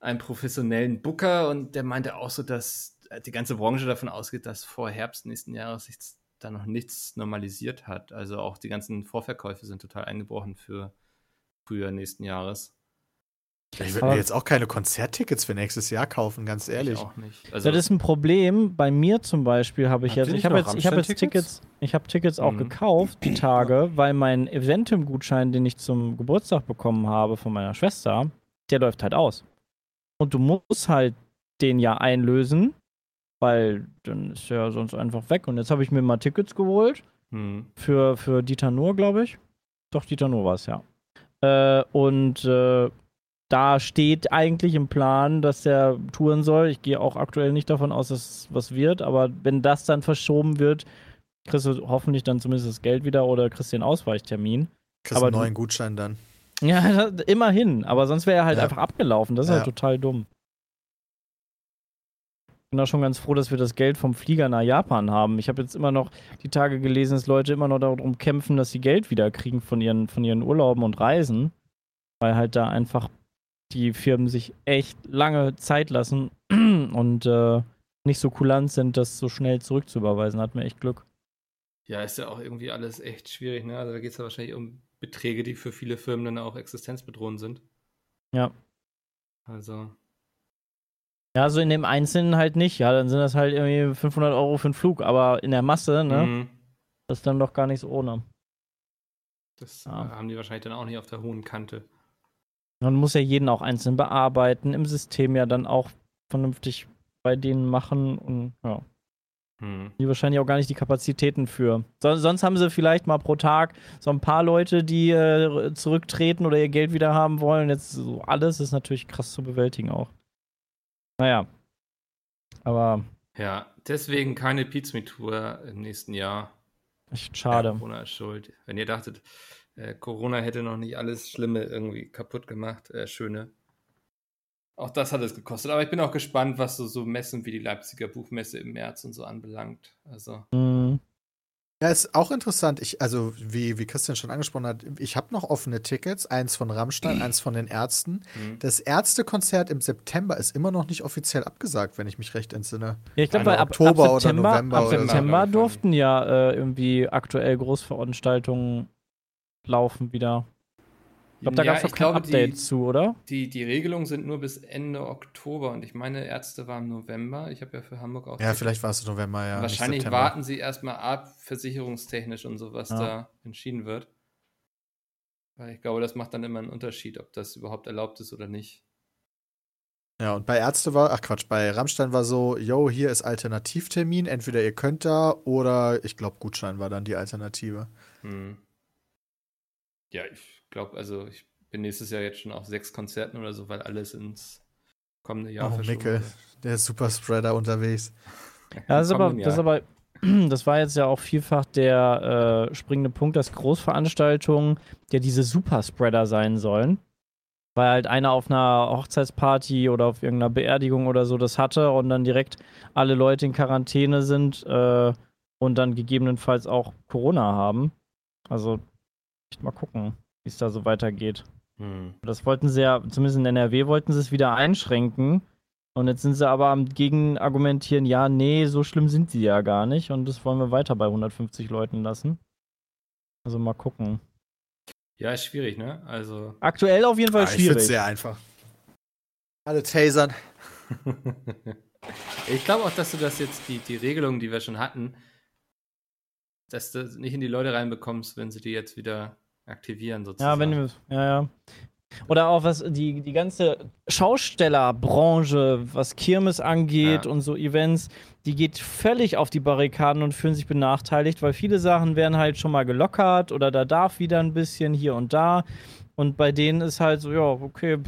einem professionellen Booker und der meinte auch so, dass die ganze Branche davon ausgeht, dass vor Herbst nächsten Jahres sich da noch nichts normalisiert hat. Also auch die ganzen Vorverkäufe sind total eingebrochen für Frühjahr nächsten Jahres. Ich würde mir jetzt auch keine Konzerttickets für nächstes Jahr kaufen, ganz ehrlich. Ich auch nicht. Also das ist ein Problem. Bei mir zum Beispiel habe ich jetzt, ich habe jetzt, ich habe jetzt Tickets, ich habe Tickets auch mhm. gekauft die Tage, weil mein Eventim-Gutschein, den ich zum Geburtstag bekommen habe von meiner Schwester, der läuft halt aus. Und du musst halt den ja einlösen weil dann ist er sonst einfach weg. Und jetzt habe ich mir mal Tickets geholt. Hm. Für, für Dieter Nuhr, glaube ich. Doch, Dieter Nuhr war es, ja. Äh, und äh, da steht eigentlich im Plan, dass der touren soll. Ich gehe auch aktuell nicht davon aus, dass was wird, aber wenn das dann verschoben wird, kriegst du hoffentlich dann zumindest das Geld wieder oder kriegst den Ausweichtermin. Kriegst aber einen neuen Gutschein dann. Ja, immerhin. Aber sonst wäre er halt ja. einfach abgelaufen. Das ist ja. halt total dumm bin auch schon ganz froh, dass wir das Geld vom Flieger nach Japan haben. Ich habe jetzt immer noch die Tage gelesen, dass Leute immer noch darum kämpfen, dass sie Geld wieder kriegen von ihren, von ihren Urlauben und Reisen, weil halt da einfach die Firmen sich echt lange Zeit lassen und äh, nicht so kulant sind, das so schnell zurückzuüberweisen. Hat mir echt Glück. Ja, ist ja auch irgendwie alles echt schwierig, ne? Also da geht es ja wahrscheinlich um Beträge, die für viele Firmen dann auch existenzbedrohend sind. Ja. Also, ja, so in dem Einzelnen halt nicht. Ja, dann sind das halt irgendwie 500 Euro für einen Flug. Aber in der Masse, ne? Mhm. Das ist dann doch gar nicht so ohne. Das ja. haben die wahrscheinlich dann auch nicht auf der hohen Kante. Man muss ja jeden auch einzeln bearbeiten, im System ja dann auch vernünftig bei denen machen und ja. Hm. Die wahrscheinlich auch gar nicht die Kapazitäten für. So, sonst haben sie vielleicht mal pro Tag so ein paar Leute, die äh, zurücktreten oder ihr Geld wieder haben wollen. Jetzt so alles ist natürlich krass zu bewältigen auch. Naja. Aber. Ja, deswegen keine Pizza Tour im nächsten Jahr. Echt schade. Corona ist schuld. Wenn ihr dachtet, äh, Corona hätte noch nicht alles Schlimme irgendwie kaputt gemacht, äh, Schöne. Auch das hat es gekostet. Aber ich bin auch gespannt, was so, so Messen wie die Leipziger Buchmesse im März und so anbelangt. Also. Mhm. Ja, ist auch interessant. Ich, also, wie, wie Christian schon angesprochen hat, ich habe noch offene Tickets. Eins von Rammstein, eins von den Ärzten. Mhm. Das Ärztekonzert im September ist immer noch nicht offiziell abgesagt, wenn ich mich recht entsinne. Ja, ich glaube, ab, Oktober ab September, oder November. Ab September so. durften ja äh, irgendwie aktuell Großveranstaltungen laufen wieder. Ich glaube, da ja, gab es kein Update die, zu, oder? Die, die Regelungen sind nur bis Ende Oktober und ich meine, Ärzte waren im November. Ich habe ja für Hamburg auch. Ja, vielleicht war es November, ja. Wahrscheinlich warten sie erstmal ab, versicherungstechnisch und so, was ja. da entschieden wird. Weil ich glaube, das macht dann immer einen Unterschied, ob das überhaupt erlaubt ist oder nicht. Ja, und bei Ärzte war, ach Quatsch, bei Rammstein war so, yo, hier ist Alternativtermin, entweder ihr könnt da oder ich glaube, Gutschein war dann die Alternative. Hm. Ja, ich glaube, also ich bin nächstes Jahr jetzt schon auf sechs Konzerten oder so, weil alles ins kommende Jahr oh, Mickel, der Superspreader unterwegs. Ja, das ist, aber, das ist aber, das war jetzt ja auch vielfach der äh, springende Punkt, dass Großveranstaltungen ja diese Superspreader sein sollen. Weil halt einer auf einer Hochzeitsparty oder auf irgendeiner Beerdigung oder so das hatte und dann direkt alle Leute in Quarantäne sind äh, und dann gegebenenfalls auch Corona haben. Also mal gucken, wie es da so weitergeht. Hm. Das wollten sie ja, zumindest in NRW wollten sie es wieder einschränken. Und jetzt sind sie aber am Gegenargumentieren, ja, nee, so schlimm sind sie ja gar nicht. Und das wollen wir weiter bei 150 Leuten lassen. Also mal gucken. Ja, ist schwierig, ne? Also. Aktuell auf jeden Fall ja, schwierig. Ich sehr einfach. Alle tasern. ich glaube auch, dass du das jetzt, die, die Regelung, die wir schon hatten, dass du nicht in die Leute reinbekommst, wenn sie die jetzt wieder aktivieren sozusagen. Ja, wenn du, ja, ja. Oder auch was die, die ganze Schaustellerbranche, was Kirmes angeht ja. und so Events, die geht völlig auf die Barrikaden und fühlen sich benachteiligt, weil viele Sachen werden halt schon mal gelockert oder da darf wieder ein bisschen hier und da. Und bei denen ist halt so, ja, okay,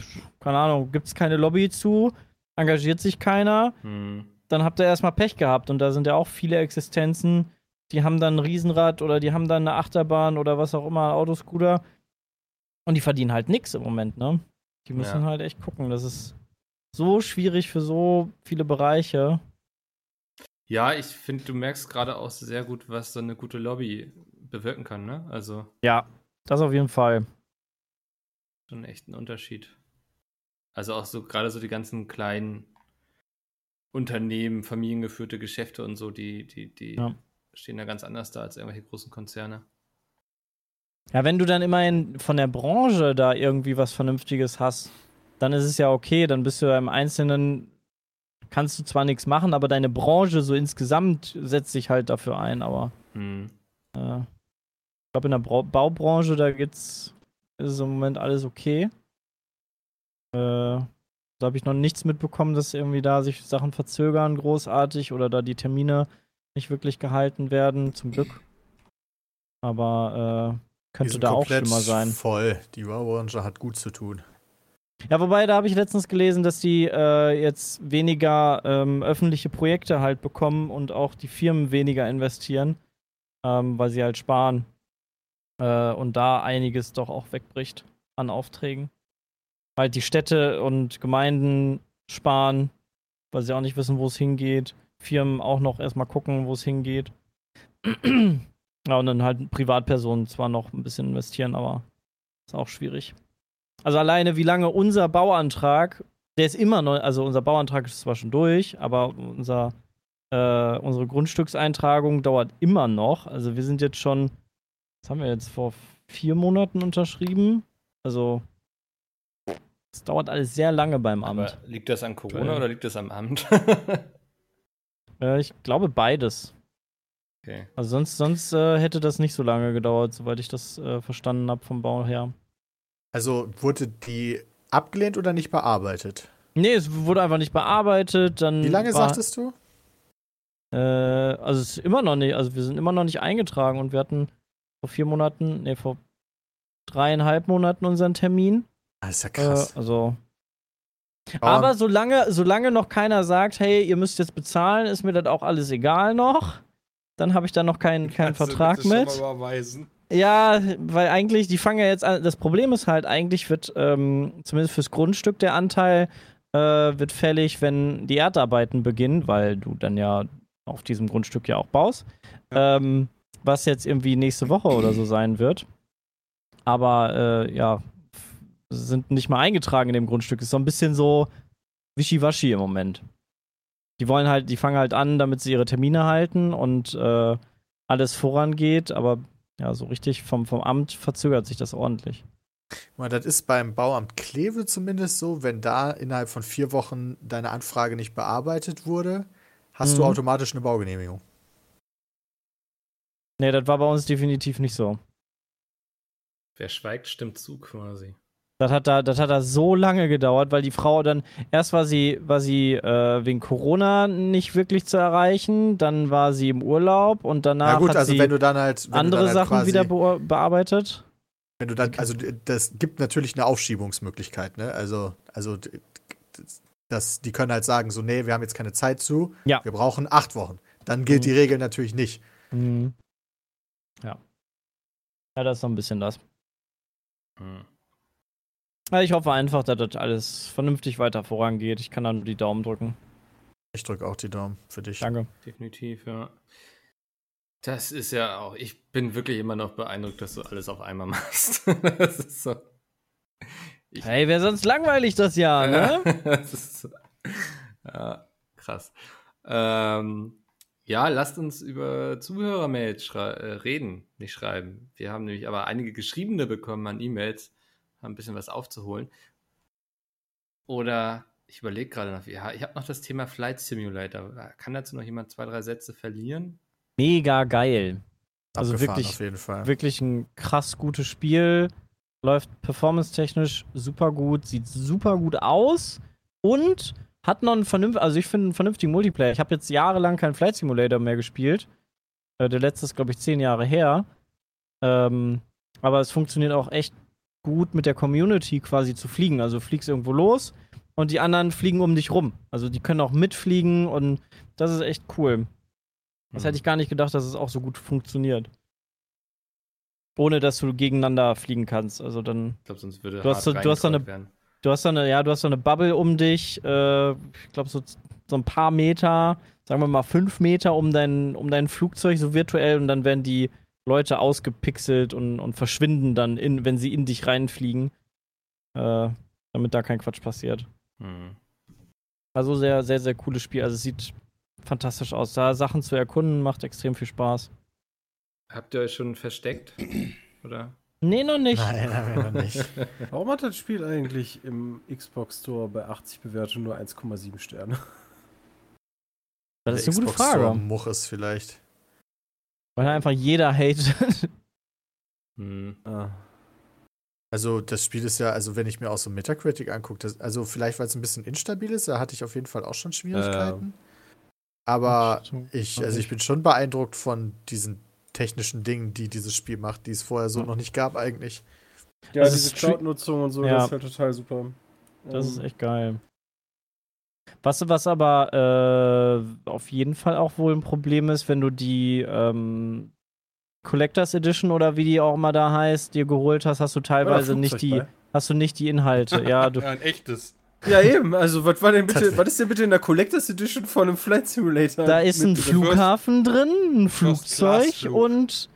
keine Ahnung, gibt es keine Lobby zu, engagiert sich keiner, hm. dann habt ihr erstmal Pech gehabt. Und da sind ja auch viele Existenzen, die haben dann ein Riesenrad oder die haben dann eine Achterbahn oder was auch immer, Autoscooter. Und die verdienen halt nichts im Moment, ne? Die müssen ja. halt echt gucken. Das ist so schwierig für so viele Bereiche. Ja, ich finde, du merkst gerade auch sehr gut, was so eine gute Lobby bewirken kann, ne? Also. Ja, das auf jeden Fall. Schon echt ein Unterschied. Also auch so gerade so die ganzen kleinen Unternehmen, familiengeführte Geschäfte und so, die, die, die ja stehen da ganz anders da als irgendwelche großen Konzerne. Ja, wenn du dann immerhin von der Branche da irgendwie was Vernünftiges hast, dann ist es ja okay, dann bist du ja im Einzelnen, kannst du zwar nichts machen, aber deine Branche so insgesamt setzt sich halt dafür ein, aber hm. äh, ich glaube in der Bra Baubranche, da geht's, ist im Moment alles okay. Äh, da habe ich noch nichts mitbekommen, dass irgendwie da sich Sachen verzögern großartig oder da die Termine nicht wirklich gehalten werden, zum Glück. Aber äh, könnte da auch schlimmer sein. Voll. Die Baubranche hat gut zu tun. Ja, wobei, da habe ich letztens gelesen, dass die äh, jetzt weniger ähm, öffentliche Projekte halt bekommen und auch die Firmen weniger investieren, ähm, weil sie halt sparen. Äh, und da einiges doch auch wegbricht an Aufträgen. Weil die Städte und Gemeinden sparen, weil sie auch nicht wissen, wo es hingeht. Firmen auch noch erstmal gucken, wo es hingeht. ja, und dann halt Privatpersonen zwar noch ein bisschen investieren, aber ist auch schwierig. Also alleine, wie lange unser Bauantrag, der ist immer noch, also unser Bauantrag ist zwar schon durch, aber unser, äh, unsere Grundstückseintragung dauert immer noch. Also wir sind jetzt schon, was haben wir jetzt vor vier Monaten unterschrieben? Also es dauert alles sehr lange beim Amt. Aber liegt das an Corona oder liegt das am Amt? Äh, ich glaube beides. Okay. Also sonst, sonst äh, hätte das nicht so lange gedauert, soweit ich das äh, verstanden habe vom Bau her. Also wurde die abgelehnt oder nicht bearbeitet? Nee, es wurde einfach nicht bearbeitet. Dann Wie lange sagtest du? Äh, also es ist immer noch nicht, also wir sind immer noch nicht eingetragen und wir hatten vor vier Monaten, nee, vor dreieinhalb Monaten unseren Termin. Das ist ja krass. Äh, also. Aber, solange, solange noch keiner sagt, hey, ihr müsst jetzt bezahlen, ist mir das auch alles egal noch. Dann habe ich da noch keinen keinen Vertrag mit. Ja, weil eigentlich, die fangen ja jetzt an. Das Problem ist halt, eigentlich wird ähm, zumindest fürs Grundstück der Anteil äh, wird fällig, wenn die Erdarbeiten beginnen, weil du dann ja auf diesem Grundstück ja auch baust. Ja. Ähm, was jetzt irgendwie nächste Woche oder so sein wird. Aber äh, ja, sind nicht mal eingetragen in dem Grundstück. Ist so ein bisschen so wischiwaschi im Moment. Die wollen halt, die fangen halt an, damit sie ihre Termine halten und äh, alles vorangeht, aber ja, so richtig vom, vom Amt verzögert sich das ordentlich. Das ist beim Bauamt Kleve zumindest so, wenn da innerhalb von vier Wochen deine Anfrage nicht bearbeitet wurde, hast mhm. du automatisch eine Baugenehmigung. Nee, das war bei uns definitiv nicht so. Wer schweigt, stimmt zu quasi. Das hat da, das hat da so lange gedauert, weil die Frau dann, erst war sie, war sie äh, wegen Corona nicht wirklich zu erreichen, dann war sie im Urlaub und danach ja gut, hat also sie wenn du dann halt, andere dann halt Sachen wieder be bearbeitet. Wenn du dann, also das gibt natürlich eine Aufschiebungsmöglichkeit, ne? Also, also das, die können halt sagen, so, nee, wir haben jetzt keine Zeit zu, ja. wir brauchen acht Wochen. Dann gilt mhm. die Regel natürlich nicht. Mhm. Ja. Ja, das ist so ein bisschen das. Mhm. Ich hoffe einfach, dass das alles vernünftig weiter vorangeht. Ich kann da nur die Daumen drücken. Ich drücke auch die Daumen für dich. Danke. Definitiv, ja. Das ist ja auch, ich bin wirklich immer noch beeindruckt, dass du alles auf einmal machst. das ist so. Ich, hey, wäre sonst langweilig das Jahr, ne? das ist so, ja, krass. Ähm, ja, lasst uns über Zuhörermails äh, reden, nicht schreiben. Wir haben nämlich aber einige geschriebene bekommen an E-Mails ein bisschen was aufzuholen. Oder ich überlege gerade noch, ja, ich habe noch das Thema Flight Simulator. Kann dazu noch jemand zwei, drei Sätze verlieren? Mega geil. Also wirklich, wirklich ein krass gutes Spiel. Läuft performance-technisch super gut, sieht super gut aus und hat noch einen vernünftigen, also ich finde einen vernünftigen Multiplayer. Ich habe jetzt jahrelang keinen Flight Simulator mehr gespielt. Äh, der letzte ist, glaube ich, zehn Jahre her. Ähm, aber es funktioniert auch echt gut mit der Community quasi zu fliegen. Also du fliegst irgendwo los und die anderen fliegen um dich rum. Also die können auch mitfliegen und das ist echt cool. Das mhm. hätte ich gar nicht gedacht, dass es auch so gut funktioniert. Ohne dass du gegeneinander fliegen kannst. Also dann. Ich glaube, sonst würde du hast, so, du hast eine, werden. Du hast so eine, ja, du hast so eine Bubble um dich. Äh, ich glaube, so, so ein paar Meter, sagen wir mal fünf Meter um dein, um dein Flugzeug, so virtuell, und dann werden die Leute ausgepixelt und, und verschwinden dann, in, wenn sie in dich reinfliegen. Äh, damit da kein Quatsch passiert. Mhm. Also sehr, sehr, sehr cooles Spiel. Also es sieht fantastisch aus. Da Sachen zu erkunden macht extrem viel Spaß. Habt ihr euch schon versteckt? Oder? Nee, noch nicht. Nein, haben wir noch nicht. Warum hat das Spiel eigentlich im Xbox Store bei 80 Bewertungen nur 1,7 Sterne? Das ist eine gute Frage. Store Muches vielleicht. Weil einfach jeder hatet. Hm. Ah. Also das Spiel ist ja, also wenn ich mir auch so Metacritic angucke, also vielleicht weil es ein bisschen instabil ist, da hatte ich auf jeden Fall auch schon Schwierigkeiten. Äh, Aber ich, also ich bin schon beeindruckt von diesen technischen Dingen, die dieses Spiel macht, die es vorher so ja. noch nicht gab eigentlich. Ja, also diese Cloud-Nutzung und so, ja. das ist halt total super. Das ist echt geil. Was, was aber äh, auf jeden Fall auch wohl ein Problem ist, wenn du die ähm, Collectors Edition oder wie die auch immer da heißt, dir geholt hast, hast du teilweise nicht die, bei. hast du nicht die Inhalte. ja, du, ja, ein echtes. Ja, eben. Also, was war denn bitte, was ist denn bitte in der Collectors Edition von einem Flight Simulator? Da ist ein Flughafen drin, ein Flugzeug und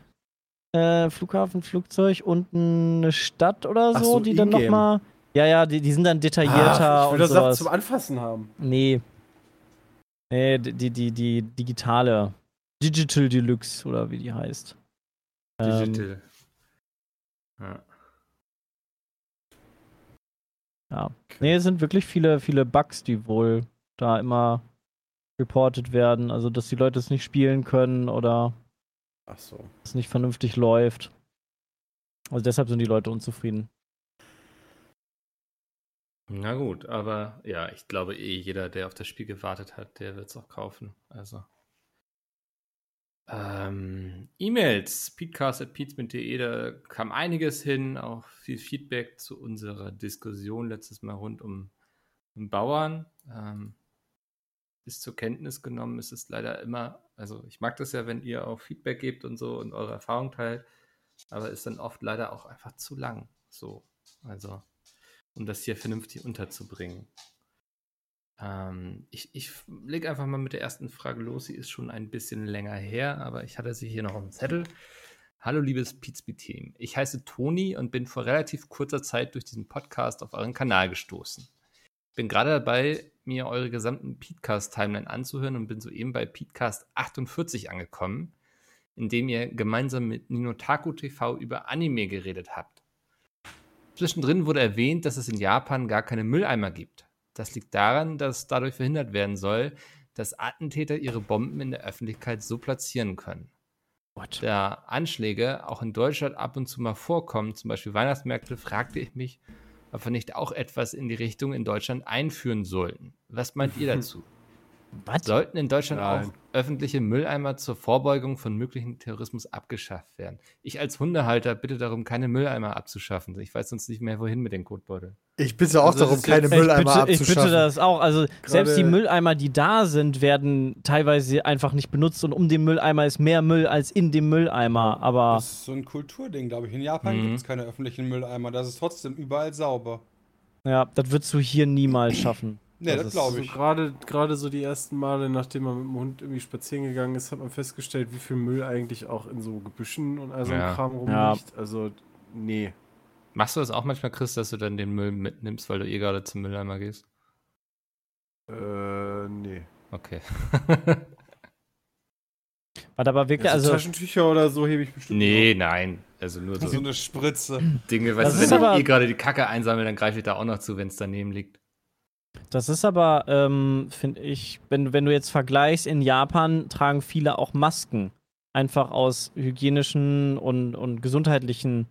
äh, Flughafen, Flugzeug und eine Stadt oder so, so die dann nochmal ja, ja, die, die sind dann detaillierter. Ah, ich will das sowas. zum Anfassen haben. Nee. Nee, die, die, die digitale. Digital Deluxe oder wie die heißt. Digital. Ähm, ja. Ja. Nee, es sind wirklich viele, viele Bugs, die wohl da immer reported werden. Also, dass die Leute es nicht spielen können oder Ach so. es nicht vernünftig läuft. Also deshalb sind die Leute unzufrieden. Na gut, aber ja, ich glaube eh, jeder, der auf das Spiel gewartet hat, der wird es auch kaufen. Also. Ähm, E-Mails, peatcast.peats.de, da kam einiges hin, auch viel Feedback zu unserer Diskussion letztes Mal rund um, um Bauern. Ähm, ist zur Kenntnis genommen, es ist leider immer, also ich mag das ja, wenn ihr auch Feedback gebt und so und eure Erfahrung teilt, aber ist dann oft leider auch einfach zu lang. So, also, um das hier vernünftig unterzubringen. Ähm, ich ich lege einfach mal mit der ersten Frage los. Sie ist schon ein bisschen länger her, aber ich hatte sie hier noch dem Zettel. Hallo, liebes Pizby-Team. Ich heiße Toni und bin vor relativ kurzer Zeit durch diesen Podcast auf euren Kanal gestoßen. Bin gerade dabei, mir eure gesamten Peatcast-Timeline anzuhören und bin soeben bei Peatcast 48 angekommen, in dem ihr gemeinsam mit Ninotaku TV über Anime geredet habt. Zwischendrin wurde erwähnt, dass es in Japan gar keine Mülleimer gibt. Das liegt daran, dass dadurch verhindert werden soll, dass Attentäter ihre Bomben in der Öffentlichkeit so platzieren können. What? Da Anschläge auch in Deutschland ab und zu mal vorkommen, zum Beispiel Weihnachtsmärkte, fragte ich mich, ob wir nicht auch etwas in die Richtung in Deutschland einführen sollten. Was meint ihr dazu? Was? Sollten in Deutschland Nein. auch öffentliche Mülleimer zur Vorbeugung von möglichen Terrorismus abgeschafft werden? Ich als Hundehalter bitte darum, keine Mülleimer abzuschaffen. Ich weiß sonst nicht mehr, wohin mit den Kotbeuteln. Ich bitte auch also darum, keine Mülleimer ich bitte, abzuschaffen. Ich bitte das auch. Also Gerade selbst die Mülleimer, die da sind, werden teilweise einfach nicht benutzt und um den Mülleimer ist mehr Müll als in dem Mülleimer. Aber das ist so ein Kulturding, glaube ich. In Japan mhm. gibt es keine öffentlichen Mülleimer. Das ist trotzdem überall sauber. Ja, das würdest du hier niemals schaffen. Nee, das, das glaube ich. So gerade, gerade so die ersten Male, nachdem man mit dem Hund irgendwie spazieren gegangen ist, hat man festgestellt, wie viel Müll eigentlich auch in so Gebüschen und all so ja. Kram rumliegt. Ja. Also, nee. Machst du das auch manchmal, Chris, dass du dann den Müll mitnimmst, weil du eh gerade zum Mülleimer gehst? Äh, nee. Okay. Warte, aber wirklich, also. Taschentücher oder so hebe ich bestimmt. Nee, noch. nein. Also nur so. So eine Spritze. Dinge, weißt du, wenn ich eh gerade die Kacke einsammle, dann greife ich da auch noch zu, wenn es daneben liegt. Das ist aber, ähm, finde ich, wenn, wenn du jetzt vergleichst, in Japan tragen viele auch Masken. Einfach aus hygienischen und, und gesundheitlichen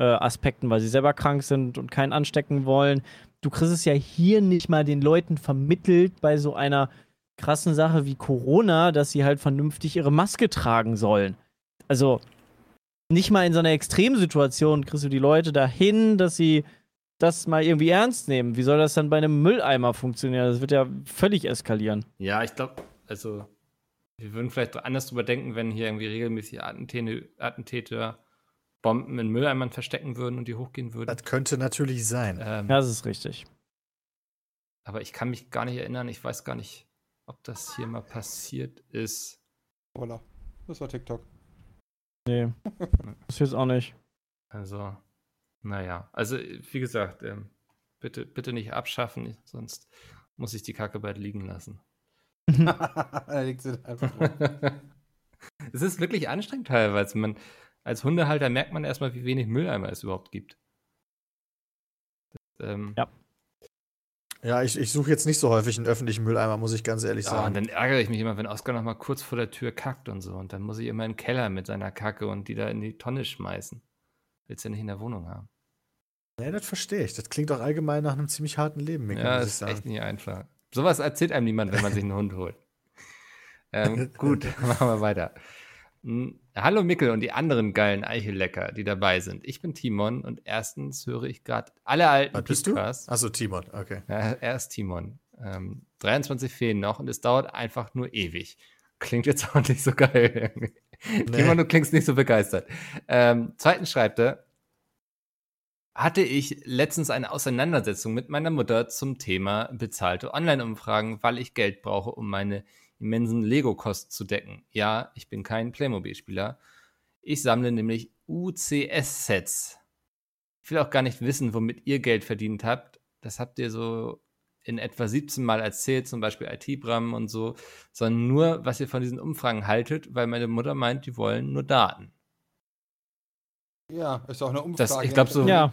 äh, Aspekten, weil sie selber krank sind und keinen anstecken wollen. Du kriegst es ja hier nicht mal den Leuten vermittelt bei so einer krassen Sache wie Corona, dass sie halt vernünftig ihre Maske tragen sollen. Also nicht mal in so einer Extremsituation kriegst du die Leute dahin, dass sie das mal irgendwie ernst nehmen. Wie soll das dann bei einem Mülleimer funktionieren? Das wird ja völlig eskalieren. Ja, ich glaube, also wir würden vielleicht anders drüber denken, wenn hier irgendwie regelmäßig Attentäter, Attentäter Bomben in Mülleimern verstecken würden und die hochgehen würden. Das könnte natürlich sein. Ähm, ja, das ist richtig. Aber ich kann mich gar nicht erinnern. Ich weiß gar nicht, ob das hier mal passiert ist. Voilà. Das war TikTok. Nee. das jetzt auch nicht. Also, naja, also wie gesagt, ähm, bitte, bitte nicht abschaffen, sonst muss ich die Kacke bald liegen lassen. liegt sie einfach Es ist wirklich anstrengend teilweise. Man, als Hundehalter merkt man erstmal, wie wenig Mülleimer es überhaupt gibt. Das, ähm, ja. Ja, ich, ich suche jetzt nicht so häufig einen öffentlichen Mülleimer, muss ich ganz ehrlich ja, sagen. Und dann ärgere ich mich immer, wenn Oskar noch mal kurz vor der Tür kackt und so. Und dann muss ich immer in den Keller mit seiner Kacke und die da in die Tonne schmeißen. Willst du ja nicht in der Wohnung haben. Ja, das verstehe ich. Das klingt auch allgemein nach einem ziemlich harten Leben. Mick, ja, das ist sagen. echt nicht einfach. Sowas erzählt einem niemand, wenn man sich einen Hund holt. Ähm, gut, machen wir weiter. Hm, hallo Mickel und die anderen geilen Eichellecker, die dabei sind. Ich bin Timon und erstens höre ich gerade alle alten Was bist Podcasts. du? Achso, Timon, okay. Ja, er ist Timon. Ähm, 23 fehlen noch und es dauert einfach nur ewig. Klingt jetzt auch nicht so geil. Nee. Timon, du klingst nicht so begeistert. Ähm, zweitens schreibt er, hatte ich letztens eine Auseinandersetzung mit meiner Mutter zum Thema bezahlte Online-Umfragen, weil ich Geld brauche, um meine immensen Lego-Kosten zu decken. Ja, ich bin kein Playmobil-Spieler. Ich sammle nämlich UCS-Sets. Ich will auch gar nicht wissen, womit ihr Geld verdient habt. Das habt ihr so in etwa 17 Mal erzählt, zum Beispiel IT-Bram und so, sondern nur, was ihr von diesen Umfragen haltet, weil meine Mutter meint, die wollen nur Daten. Ja, ist auch eine Umfrage. Das, ich glaube so, ja.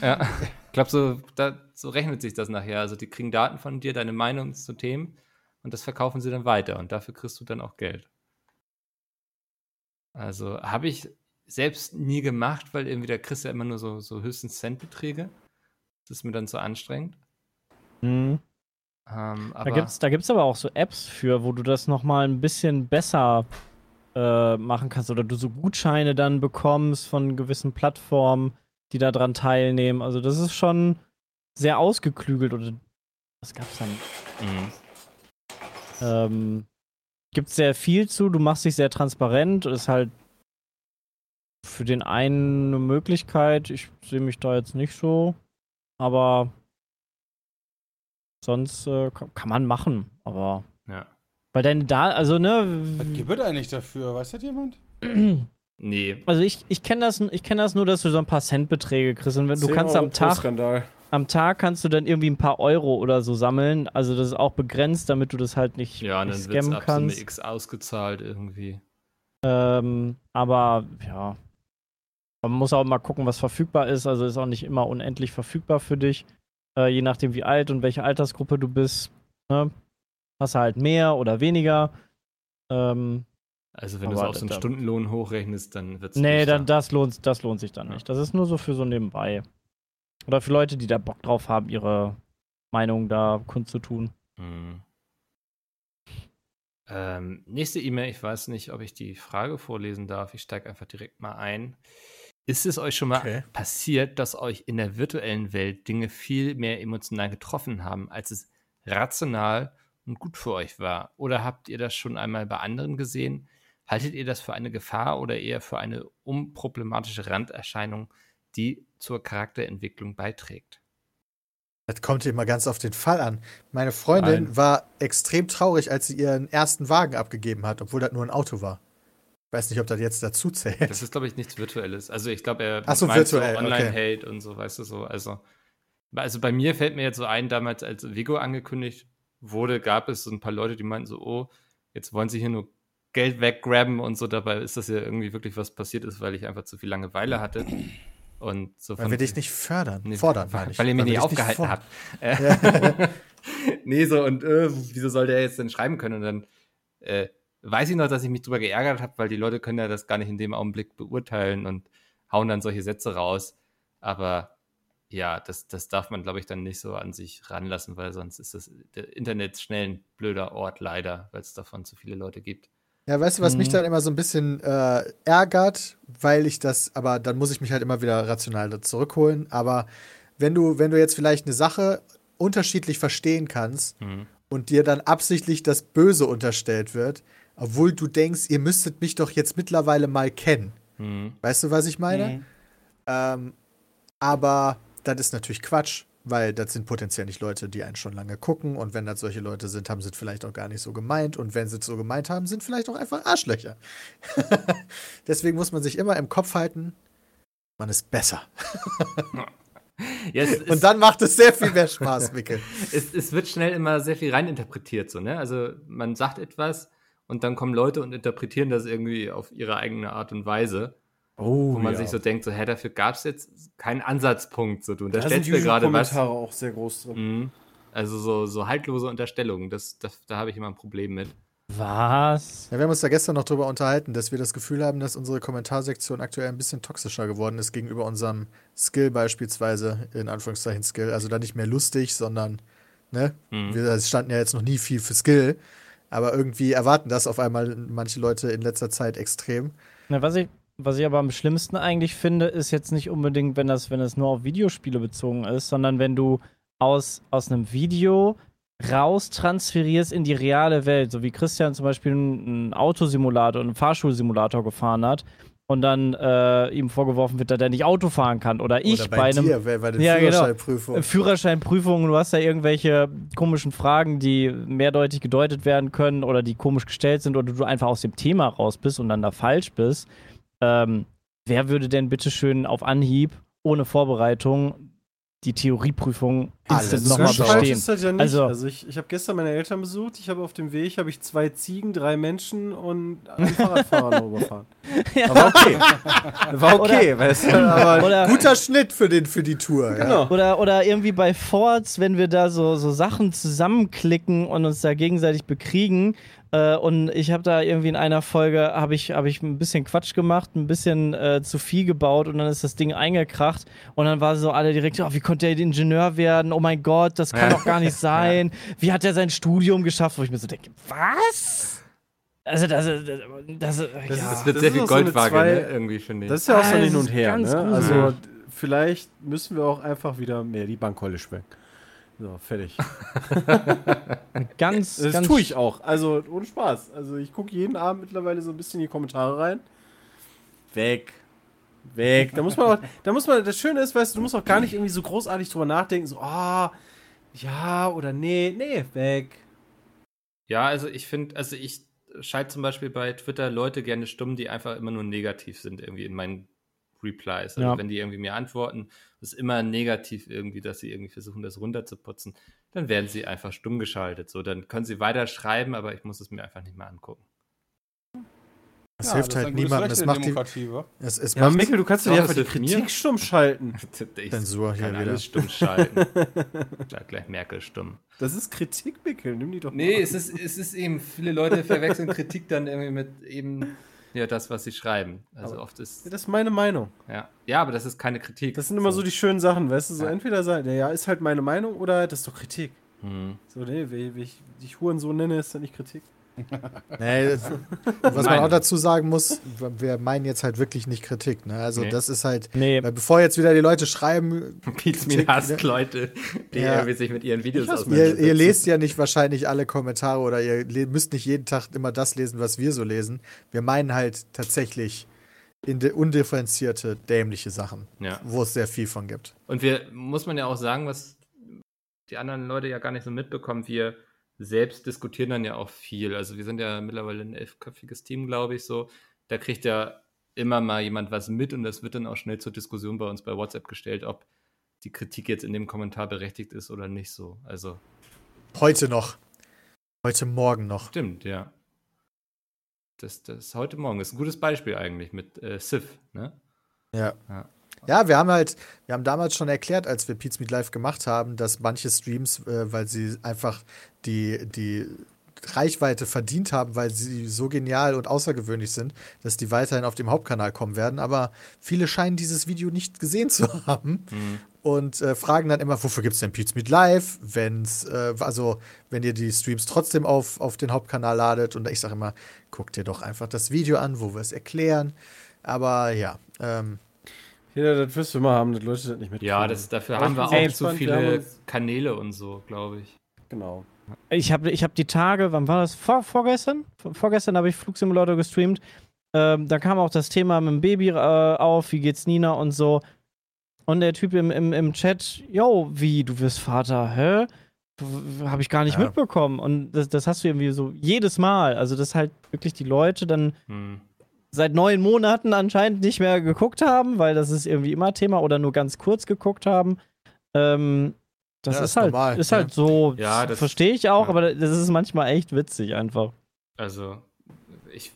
ja. ich glaube so, da, so rechnet sich das nachher. Also die kriegen Daten von dir, deine Meinung zu Themen und das verkaufen sie dann weiter und dafür kriegst du dann auch Geld. Also habe ich selbst nie gemacht, weil irgendwie da kriegst du ja immer nur so, so höchstens Centbeträge. Das ist mir dann zu anstrengend. Mhm. Ähm, da gibt es da gibt's aber auch so Apps für, wo du das nochmal ein bisschen besser äh, machen kannst oder du so Gutscheine dann bekommst von gewissen Plattformen, die da dran teilnehmen. Also das ist schon sehr ausgeklügelt oder was gab's dann? Mhm. Ähm, gibt sehr viel zu, du machst dich sehr transparent, ist halt für den einen eine Möglichkeit. Ich sehe mich da jetzt nicht so, aber sonst äh, kann man machen, aber ja. Weil deine da, also ne. Was gibt es eigentlich dafür? Weiß das jemand? nee. Also ich, ich kenne das, kenn das nur, dass du so ein paar Centbeträge kriegst. Und wenn, du kannst am Tag. Am Tag kannst du dann irgendwie ein paar Euro oder so sammeln. Also das ist auch begrenzt, damit du das halt nicht, ja, nicht dann scammen ab kannst. So eine X ausgezahlt irgendwie. Ähm, aber ja. Man muss auch mal gucken, was verfügbar ist. Also ist auch nicht immer unendlich verfügbar für dich. Äh, je nachdem, wie alt und welche Altersgruppe du bist. Ne? Hast du halt mehr oder weniger. Ähm, also wenn du es auf so einen Stundenlohn hochrechnest, dann wird es. Nee, dann, das, lohnt, das lohnt sich dann ja. nicht. Das ist nur so für so nebenbei. Oder für Leute, die da Bock drauf haben, ihre Meinung da kundzutun. Hm. Ähm, nächste E-Mail, ich weiß nicht, ob ich die Frage vorlesen darf. Ich steige einfach direkt mal ein. Ist es euch schon mal okay. passiert, dass euch in der virtuellen Welt Dinge viel mehr emotional getroffen haben, als es rational und gut für euch war? Oder habt ihr das schon einmal bei anderen gesehen? Haltet ihr das für eine Gefahr oder eher für eine unproblematische Randerscheinung, die zur Charakterentwicklung beiträgt? Das kommt immer ganz auf den Fall an. Meine Freundin Nein. war extrem traurig, als sie ihren ersten Wagen abgegeben hat, obwohl das nur ein Auto war. Ich weiß nicht, ob das jetzt dazu zählt. Das ist, glaube ich, nichts Virtuelles. Also ich glaube, er Ach so, meint virtuell, so Online-Hate okay. und so, weißt du so. Also, also bei mir fällt mir jetzt so ein, damals als Vigo angekündigt wurde, gab es so ein paar Leute, die meinten so, oh, jetzt wollen sie hier nur Geld weggraben und so. Dabei ist das ja irgendwie wirklich was passiert ist, weil ich einfach zu viel Langeweile hatte. Und so weil wir dich nicht fördern, nee, fordern, weil, weil ihr mich nicht aufgehalten habt. Ja. nee, so, und äh, wieso soll der jetzt denn schreiben können? Und dann äh, weiß ich noch, dass ich mich drüber geärgert habe, weil die Leute können ja das gar nicht in dem Augenblick beurteilen und hauen dann solche Sätze raus. Aber ja, das, das darf man, glaube ich, dann nicht so an sich ranlassen, weil sonst ist das Internet schnell ein blöder Ort, leider, weil es davon zu viele Leute gibt. Ja, weißt du, was mhm. mich dann immer so ein bisschen äh, ärgert, weil ich das, aber dann muss ich mich halt immer wieder rational zurückholen. Aber wenn du, wenn du jetzt vielleicht eine Sache unterschiedlich verstehen kannst mhm. und dir dann absichtlich das Böse unterstellt wird, obwohl du denkst, ihr müsstet mich doch jetzt mittlerweile mal kennen. Mhm. Weißt du, was ich meine? Mhm. Ähm, aber das ist natürlich Quatsch, weil das sind potenziell nicht Leute, die einen schon lange gucken. Und wenn das solche Leute sind, haben sie es vielleicht auch gar nicht so gemeint. Und wenn sie es so gemeint haben, sind vielleicht auch einfach Arschlöcher. Deswegen muss man sich immer im Kopf halten, man ist besser. Ja, und dann macht es sehr viel mehr Spaß, Mickel. es, es, wird schnell immer sehr viel reininterpretiert, so, ne? Also man sagt etwas und dann kommen Leute und interpretieren das irgendwie auf ihre eigene Art und Weise. Oh, wo man ja. sich so denkt, so, hä, dafür gab es jetzt keinen Ansatzpunkt. So, du unterstellst da mir gerade was. Kommentare auch sehr groß drin. Mhm. Also so, so haltlose Unterstellungen, das, das, da habe ich immer ein Problem mit. Was? Ja, wir haben uns da gestern noch drüber unterhalten, dass wir das Gefühl haben, dass unsere Kommentarsektion aktuell ein bisschen toxischer geworden ist gegenüber unserem Skill beispielsweise, in Anführungszeichen Skill. Also da nicht mehr lustig, sondern, ne? Mhm. Wir standen ja jetzt noch nie viel für Skill, aber irgendwie erwarten das auf einmal manche Leute in letzter Zeit extrem. Na, was ich, was ich aber am schlimmsten eigentlich finde, ist jetzt nicht unbedingt, wenn das, wenn das nur auf Videospiele bezogen ist, sondern wenn du aus, aus einem Video raus transferierst in die reale Welt, so wie Christian zum Beispiel einen Autosimulator, einen Fahrschulsimulator gefahren hat und dann äh, ihm vorgeworfen wird, dass er nicht Auto fahren kann. Oder ich Oder bei, bei einem. Dir, bei den ja, genau. Führerscheinprüfungen. Führerscheinprüfungen, du hast da irgendwelche komischen Fragen, die mehrdeutig gedeutet werden können oder die komisch gestellt sind oder du einfach aus dem Thema raus bist und dann da falsch bist ähm, wer würde denn bitteschön auf Anhieb ohne Vorbereitung die Theorieprüfung instant nochmal bestehen. Ist das ja nicht. Also, also ich, ich habe gestern meine Eltern besucht. Ich habe auf dem Weg habe ich zwei Ziegen, drei Menschen und einen Fahrradfahrer überfahren. Ja. War okay. War okay, oder, weißt du, aber oder, guter Schnitt für, den, für die Tour. Genau. Ja. Oder, oder irgendwie bei Forts, wenn wir da so, so Sachen zusammenklicken und uns da gegenseitig bekriegen, äh, und ich habe da irgendwie in einer Folge habe ich, hab ich ein bisschen Quatsch gemacht, ein bisschen äh, zu viel gebaut und dann ist das Ding eingekracht und dann war so alle direkt, oh, wie konnte der Ingenieur werden? Oh mein Gott, das kann doch gar nicht sein. Wie hat er sein Studium geschafft? Wo ich mir so denke, was? Also das, das, das, das, ja, das wird sehr viel Goldwaage, so ne? irgendwie finde ich. Das ist ja auch so hin und her. Ne? Also vielleicht müssen wir auch einfach wieder mehr die Bankrolle schwenken. So, fertig. ganz, das ganz tue ich auch. Also ohne Spaß. Also ich gucke jeden Abend mittlerweile so ein bisschen in die Kommentare rein. Weg. Weg. Da muss man auch, da muss man, das Schöne ist, weißt du, du musst auch gar nicht irgendwie so großartig drüber nachdenken, so, ah, oh, ja oder nee, nee, weg. Ja, also ich finde, also ich schalte zum Beispiel bei Twitter Leute gerne stumm, die einfach immer nur negativ sind, irgendwie in meinen Replies. Also ja. wenn die irgendwie mir antworten, ist immer negativ irgendwie, dass sie irgendwie versuchen, das runterzuputzen, dann werden sie einfach stumm geschaltet. So, dann können sie weiter schreiben, aber ich muss es mir einfach nicht mehr angucken. Es ja, hilft halt niemandem. Es macht die, es, es ja, macht Mikkel, du kannst doch einfach die Kritik mir? stumm schalten. Zensur hier wieder. Alles stumm schalten. Klar, gleich Merkel stumm. Das ist Kritik, Mikkel. Nimm die doch Nee, mal. es ist, es ist eben, viele Leute verwechseln Kritik dann irgendwie mit eben ja, das, was sie schreiben. Also aber oft ist. das ist meine Meinung. Ja. ja, aber das ist keine Kritik. Das sind immer so, so die schönen Sachen, weißt du? So ja. entweder sagen, ja, ist halt meine Meinung oder das ist doch Kritik. Hm. So, nee, wie, wie ich dich Hurensohn nenne, ist dann nicht Kritik nee, was man auch dazu sagen muss, wir meinen jetzt halt wirklich nicht Kritik. Ne? Also nee. das ist halt, nee. bevor jetzt wieder die Leute schreiben, Pizmin hasst ne? Leute, die ja. irgendwie sich mit ihren Videos auseinandersetzen. Ihr, ihr, lest ja nicht wahrscheinlich alle Kommentare oder ihr müsst nicht jeden Tag immer das lesen, was wir so lesen. Wir meinen halt tatsächlich undifferenzierte, dämliche Sachen, ja. wo es sehr viel von gibt. Und wir, muss man ja auch sagen, was die anderen Leute ja gar nicht so mitbekommen, wir selbst diskutieren dann ja auch viel. Also wir sind ja mittlerweile ein elfköpfiges Team, glaube ich, so. Da kriegt ja immer mal jemand was mit und das wird dann auch schnell zur Diskussion bei uns bei WhatsApp gestellt, ob die Kritik jetzt in dem Kommentar berechtigt ist oder nicht so. Also. Heute noch. Heute Morgen noch. Stimmt, ja. Das, das heute Morgen ist ein gutes Beispiel eigentlich mit äh, Sif, ne? Ja. ja. Ja, wir haben halt, wir haben damals schon erklärt, als wir Pizza Meet Live gemacht haben, dass manche Streams, äh, weil sie einfach die, die Reichweite verdient haben, weil sie so genial und außergewöhnlich sind, dass die weiterhin auf dem Hauptkanal kommen werden. Aber viele scheinen dieses Video nicht gesehen zu haben mhm. und äh, fragen dann immer, wofür gibt es denn Pizza Meet Live? Wenn's, äh, also, wenn ihr die Streams trotzdem auf, auf den Hauptkanal ladet. Und ich sage immer, guckt dir doch einfach das Video an, wo wir es erklären. Aber ja, ähm, ja, das wirst du immer haben, dass Leute das nicht mitkriegen. Ja, das, dafür haben wir auch zu viele Kanäle und so, glaube ich. Genau. Ich habe ich hab die Tage, wann war das? Vor, vorgestern? Vorgestern habe ich Flugsimulator gestreamt. Ähm, da kam auch das Thema mit dem Baby äh, auf, wie geht's Nina und so. Und der Typ im, im, im Chat, yo, wie, du wirst Vater, hä? Habe ich gar nicht ja. mitbekommen. Und das, das hast du irgendwie so jedes Mal. Also, dass halt wirklich die Leute dann hm seit neun Monaten anscheinend nicht mehr geguckt haben, weil das ist irgendwie immer Thema oder nur ganz kurz geguckt haben. Ähm, das ja, ist, halt, normal, ist halt so, ja, das verstehe ich auch, ja. aber das ist manchmal echt witzig einfach. Also, ich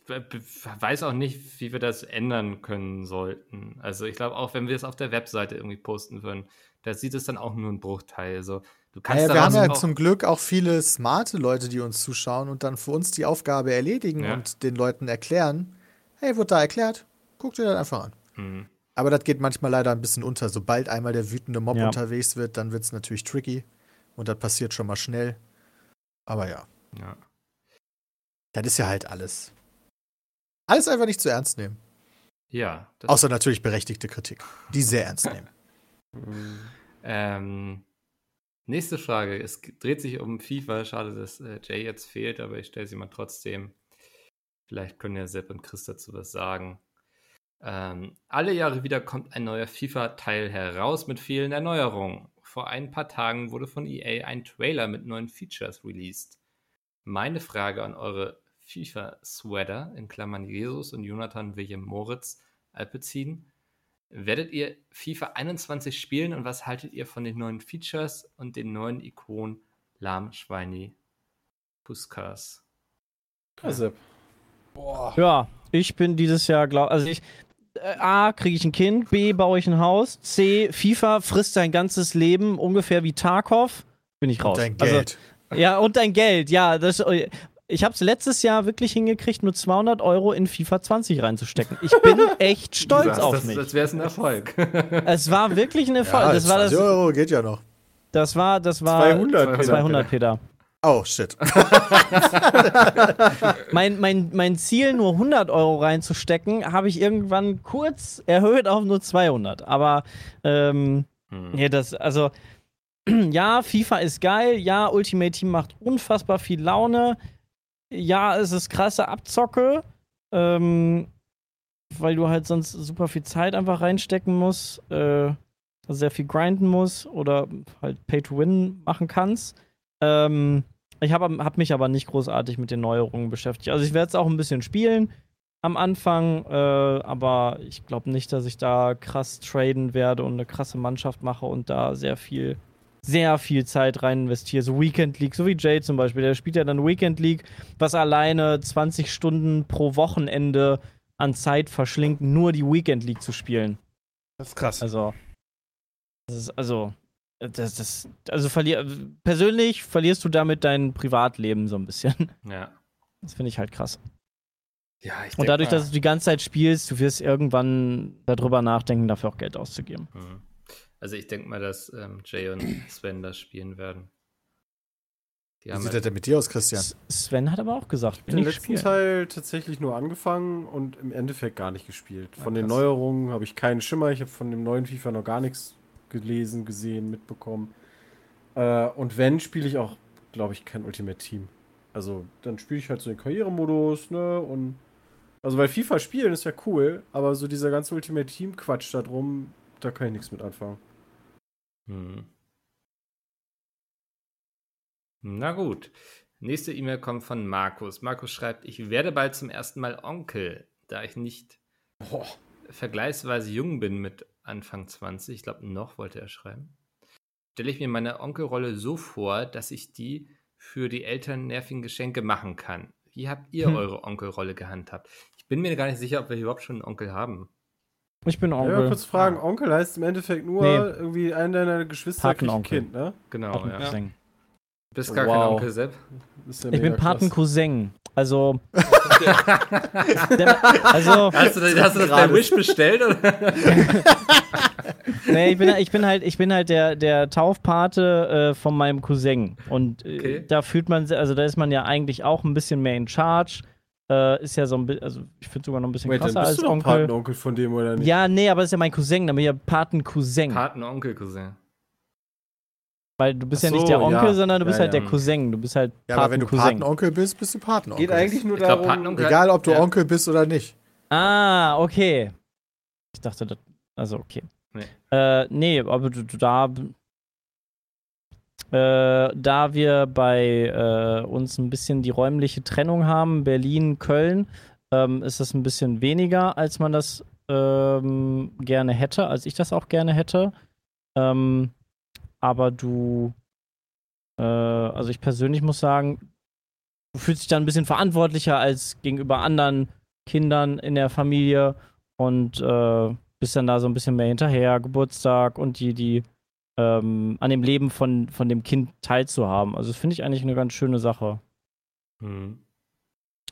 weiß auch nicht, wie wir das ändern können sollten. Also, ich glaube auch, wenn wir es auf der Webseite irgendwie posten würden, da sieht es dann auch nur ein Bruchteil. Also, du kannst ja, wir haben ja zum Glück auch viele smarte Leute, die uns zuschauen und dann für uns die Aufgabe erledigen und den Leuten erklären, hey, wird da erklärt, guck dir das einfach an. Mhm. Aber das geht manchmal leider ein bisschen unter. Sobald einmal der wütende Mob ja. unterwegs wird, dann wird es natürlich tricky. Und das passiert schon mal schnell. Aber ja. Ja. Das ist ja halt alles. Alles einfach nicht zu ernst nehmen. Ja. Außer natürlich berechtigte Kritik. Die sehr ernst nehmen. ähm, nächste Frage. Es dreht sich um FIFA. Schade, dass äh, Jay jetzt fehlt, aber ich stelle sie mal trotzdem. Vielleicht können ja Sepp und Chris dazu was sagen. Ähm, alle Jahre wieder kommt ein neuer FIFA-Teil heraus mit vielen Erneuerungen. Vor ein paar Tagen wurde von EA ein Trailer mit neuen Features released. Meine Frage an eure FIFA-Sweater, in Klammern Jesus und Jonathan William Moritz, Alpezin. Werdet ihr FIFA 21 spielen und was haltet ihr von den neuen Features und den neuen Ikonen Lahm, Schweini, Puskas? Ja. Boah. Ja, ich bin dieses Jahr, glaub, also ich, äh, A, kriege ich ein Kind, B, baue ich ein Haus, C, FIFA frisst sein ganzes Leben ungefähr wie Tarkov, bin ich raus. Und dein Geld. Also, ja, und dein Geld, ja. Das, ich habe es letztes Jahr wirklich hingekriegt, nur 200 Euro in FIFA 20 reinzustecken. Ich bin echt stolz das, auf das, mich. Das wäre ein Erfolg. es war wirklich ein Erfolg. Ja, das war das, Euro geht ja noch. Das war, das war 200, 200 Peter. Oh, shit. mein, mein, mein Ziel, nur 100 Euro reinzustecken, habe ich irgendwann kurz erhöht auf nur 200. Aber, ähm, hm. ja, das, also, ja, FIFA ist geil. Ja, Ultimate Team macht unfassbar viel Laune. Ja, es ist krasse Abzocke. Ähm, weil du halt sonst super viel Zeit einfach reinstecken musst. Äh, sehr viel grinden musst oder halt Pay to Win machen kannst. Ähm, ich habe hab mich aber nicht großartig mit den Neuerungen beschäftigt. Also ich werde es auch ein bisschen spielen am Anfang, äh, aber ich glaube nicht, dass ich da krass traden werde und eine krasse Mannschaft mache und da sehr viel, sehr viel Zeit rein investiere. So Weekend League, so wie Jay zum Beispiel, der spielt ja dann Weekend League, was alleine 20 Stunden pro Wochenende an Zeit verschlingt, nur die Weekend League zu spielen. Das ist krass. Also, das ist, also, das, das, also verlier, persönlich verlierst du damit dein Privatleben so ein bisschen. Ja. Das finde ich halt krass. Ja, ich Und dadurch, mal, dass du die ganze Zeit spielst, du wirst irgendwann darüber nachdenken, dafür auch Geld auszugeben. Mhm. Also ich denke mal, dass ähm, Jay und Sven das spielen werden. Wie sieht halt das denn mit dir aus, Christian? Sven hat aber auch gesagt, ich habe den letzten spielen. Teil tatsächlich nur angefangen und im Endeffekt gar nicht gespielt. Von ja, den Neuerungen habe ich keinen Schimmer. Ich habe von dem neuen FIFA noch gar nichts gelesen, gesehen, mitbekommen. Äh, und wenn, spiele ich auch, glaube ich, kein Ultimate Team. Also, dann spiele ich halt so den Karrieremodus, ne? Und. Also, weil FIFA spielen ist ja cool, aber so dieser ganze Ultimate Team-Quatsch da drum, da kann ich nichts mit anfangen. Hm. Na gut. Nächste E-Mail kommt von Markus. Markus schreibt, ich werde bald zum ersten Mal Onkel, da ich nicht oh. vergleichsweise jung bin mit Anfang 20, ich glaube noch wollte er schreiben, stelle ich mir meine Onkelrolle so vor, dass ich die für die Eltern nervigen Geschenke machen kann. Wie habt ihr hm. eure Onkelrolle gehandhabt? Ich bin mir gar nicht sicher, ob wir überhaupt schon einen Onkel haben. Ich bin Onkel. Ja, kurz fragen, ah. Onkel heißt im Endeffekt nur nee. irgendwie einer deiner Geschwister ein Kind, ne? Genau, ja. Du bist gar wow. kein Onkel Sepp. Ja ich bin Patencousin. Also. also. Hast du, hast du das bei Wish bestellt? Oder? nee, ich bin, ich bin halt, ich bin halt der, der Taufpate äh, von meinem Cousin. Und äh, okay. da fühlt man, also da ist man ja eigentlich auch ein bisschen mehr in Charge. Äh, ist ja so ein bisschen, also ich finde sogar noch ein bisschen Wait, krasser dann bist als du Onkel. Patenonkel von dem oder nicht? Ja, nee, aber das ist ja mein Cousin, dann bin ich ja Patencousin. Patenonkel-Cousin. Weil du bist so, ja nicht der Onkel, ja. sondern du bist ja, halt ja. der Cousin. Du bist halt Ja, aber wenn du Patenonkel bist, bist du Patenonkel. Geht eigentlich nur darum, glaub, egal ob du Onkel bist oder nicht. Ah, okay. Ich dachte, das, also okay. Nee, äh, nee aber du, du da äh, da wir bei äh, uns ein bisschen die räumliche Trennung haben, Berlin, Köln, ähm, ist das ein bisschen weniger, als man das ähm, gerne hätte, als ich das auch gerne hätte. Ähm, aber du, äh, also ich persönlich muss sagen, du fühlst dich dann ein bisschen verantwortlicher als gegenüber anderen Kindern in der Familie und äh, bist dann da so ein bisschen mehr hinterher, Geburtstag und die, die ähm, an dem Leben von, von dem Kind teilzuhaben. Also das finde ich eigentlich eine ganz schöne Sache. Mhm.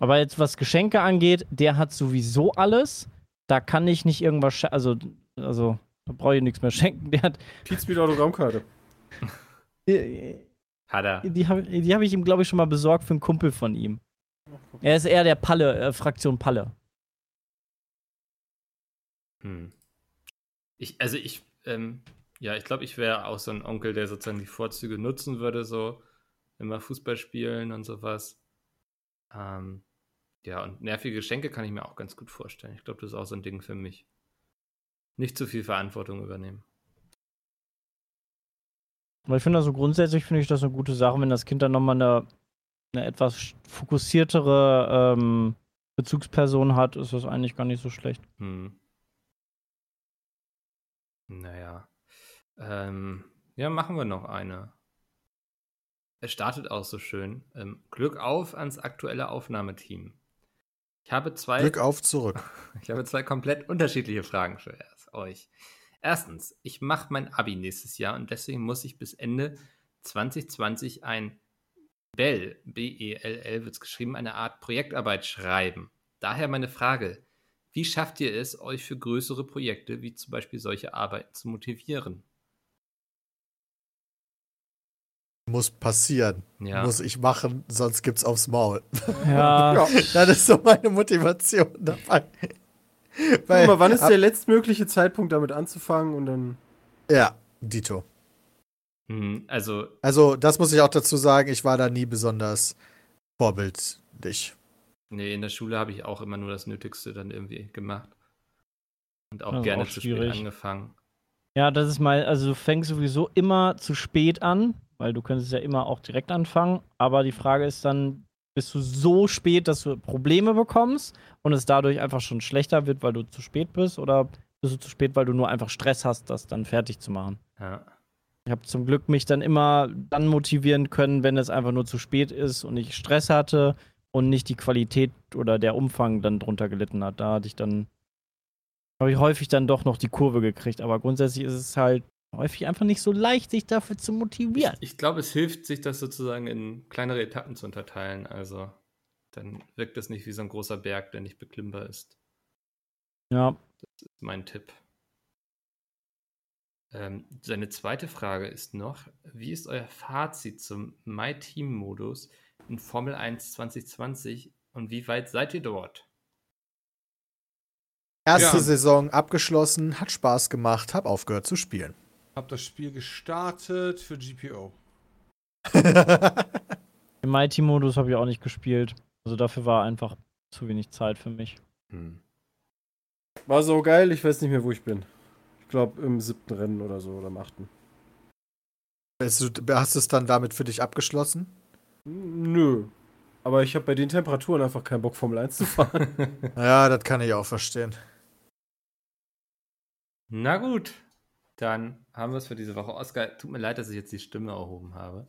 Aber jetzt, was Geschenke angeht, der hat sowieso alles. Da kann ich nicht irgendwas, also, also, da brauche ich nichts mehr schenken. Der hat. Pizza Autogrammkarte. Hat er. Die habe hab ich ihm, glaube ich, schon mal besorgt für einen Kumpel von ihm. Er ist eher der Palle, äh, Fraktion Palle. Hm. Ich, also ich, ähm, ja, ich glaube, ich wäre auch so ein Onkel, der sozusagen die Vorzüge nutzen würde, so immer Fußball spielen und sowas. Ähm, ja, und nervige Geschenke kann ich mir auch ganz gut vorstellen. Ich glaube, das ist auch so ein Ding für mich. Nicht zu viel Verantwortung übernehmen. Aber ich finde also grundsätzlich finde ich das eine gute Sache, wenn das Kind dann nochmal eine, eine etwas fokussiertere ähm, Bezugsperson hat, ist das eigentlich gar nicht so schlecht. Hm. Naja. Ähm, ja, machen wir noch eine. Es startet auch so schön. Ähm, Glück auf ans aktuelle Aufnahmeteam. Ich habe zwei. Glück auf zurück. Ich habe zwei komplett unterschiedliche Fragen für euch. Erstens, ich mache mein Abi nächstes Jahr und deswegen muss ich bis Ende 2020 ein BEL, B-E-L-L wird es geschrieben, eine Art Projektarbeit schreiben. Daher meine Frage, wie schafft ihr es, euch für größere Projekte wie zum Beispiel solche Arbeiten zu motivieren? muss passieren. Ja. Muss ich machen, sonst gibt's aufs Maul. Ja. ja. Das ist so meine Motivation dabei. Weil, Guck mal, wann ist der letztmögliche Zeitpunkt, damit anzufangen und dann. Ja, Dito. Mhm, also. Also, das muss ich auch dazu sagen, ich war da nie besonders vorbildlich. Nee, in der Schule habe ich auch immer nur das Nötigste dann irgendwie gemacht. Und auch gerne auch zu spät angefangen. Ja, das ist mal, also du fängst sowieso immer zu spät an, weil du könntest ja immer auch direkt anfangen. Aber die Frage ist dann, bist du so spät, dass du Probleme bekommst und es dadurch einfach schon schlechter wird, weil du zu spät bist? Oder bist du zu spät, weil du nur einfach Stress hast, das dann fertig zu machen? Ja. Ich habe zum Glück mich dann immer dann motivieren können, wenn es einfach nur zu spät ist und ich Stress hatte und nicht die Qualität oder der Umfang dann drunter gelitten hat. Da hatte ich dann, habe ich häufig dann doch noch die Kurve gekriegt. Aber grundsätzlich ist es halt häufig einfach nicht so leicht, sich dafür zu motivieren. Ich, ich glaube, es hilft, sich das sozusagen in kleinere Etappen zu unterteilen. Also dann wirkt es nicht wie so ein großer Berg, der nicht beklimmbar ist. Ja. Das ist mein Tipp. Ähm, seine zweite Frage ist noch: Wie ist euer Fazit zum My Team Modus in Formel 1 2020 und wie weit seid ihr dort? Erste ja. Saison abgeschlossen, hat Spaß gemacht, hab aufgehört zu spielen. Hab das Spiel gestartet für GPO. Im Mighty-Modus habe ich auch nicht gespielt. Also dafür war einfach zu wenig Zeit für mich. Hm. War so geil, ich weiß nicht mehr, wo ich bin. Ich glaube im siebten Rennen oder so oder im achten. Hast du es dann damit für dich abgeschlossen? Nö. Aber ich habe bei den Temperaturen einfach keinen Bock, Formel 1 zu fahren. ja, das kann ich auch verstehen. Na gut, dann haben wir es für diese Woche. Oskar, tut mir leid, dass ich jetzt die Stimme erhoben habe.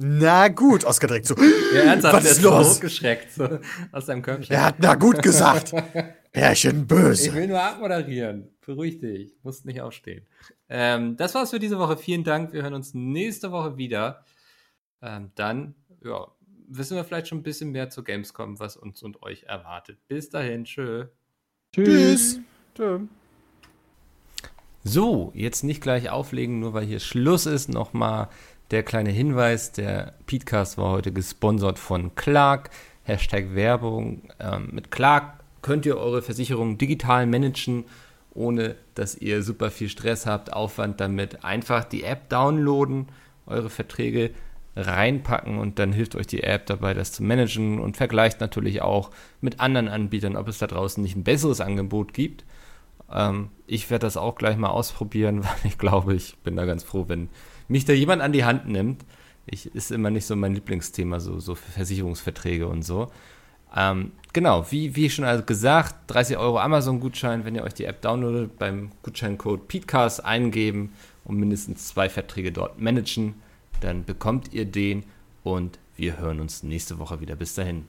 Na gut, Oskar direkt so. Ja, ernsthaft, was ist los? hochgeschreckt so, aus seinem Köpfchen. Er hat na gut gesagt. Herrchen böse. Ich will nur abmoderieren. Beruhig dich. Musst nicht aufstehen. Ähm, das war's für diese Woche. Vielen Dank. Wir hören uns nächste Woche wieder. Ähm, dann, ja, wissen wir vielleicht schon ein bisschen mehr zu Gamescom, was uns und euch erwartet. Bis dahin. Tschö. Tschüss. Tschö. So, jetzt nicht gleich auflegen, nur weil hier Schluss ist. Nochmal der kleine Hinweis: Der Podcast war heute gesponsert von Clark. Hashtag Werbung. Ähm, mit Clark könnt ihr eure Versicherung digital managen, ohne dass ihr super viel Stress habt, Aufwand damit. Einfach die App downloaden, eure Verträge reinpacken und dann hilft euch die App dabei, das zu managen und vergleicht natürlich auch mit anderen Anbietern, ob es da draußen nicht ein besseres Angebot gibt. Ähm, ich werde das auch gleich mal ausprobieren, weil ich glaube, ich bin da ganz froh, wenn mich da jemand an die Hand nimmt. Ich ist immer nicht so mein Lieblingsthema, so, so Versicherungsverträge und so. Ähm, genau, wie, wie schon also gesagt, 30 Euro Amazon-Gutschein, wenn ihr euch die App downloadet, beim Gutscheincode PETECAST eingeben und mindestens zwei Verträge dort managen, dann bekommt ihr den und wir hören uns nächste Woche wieder. Bis dahin.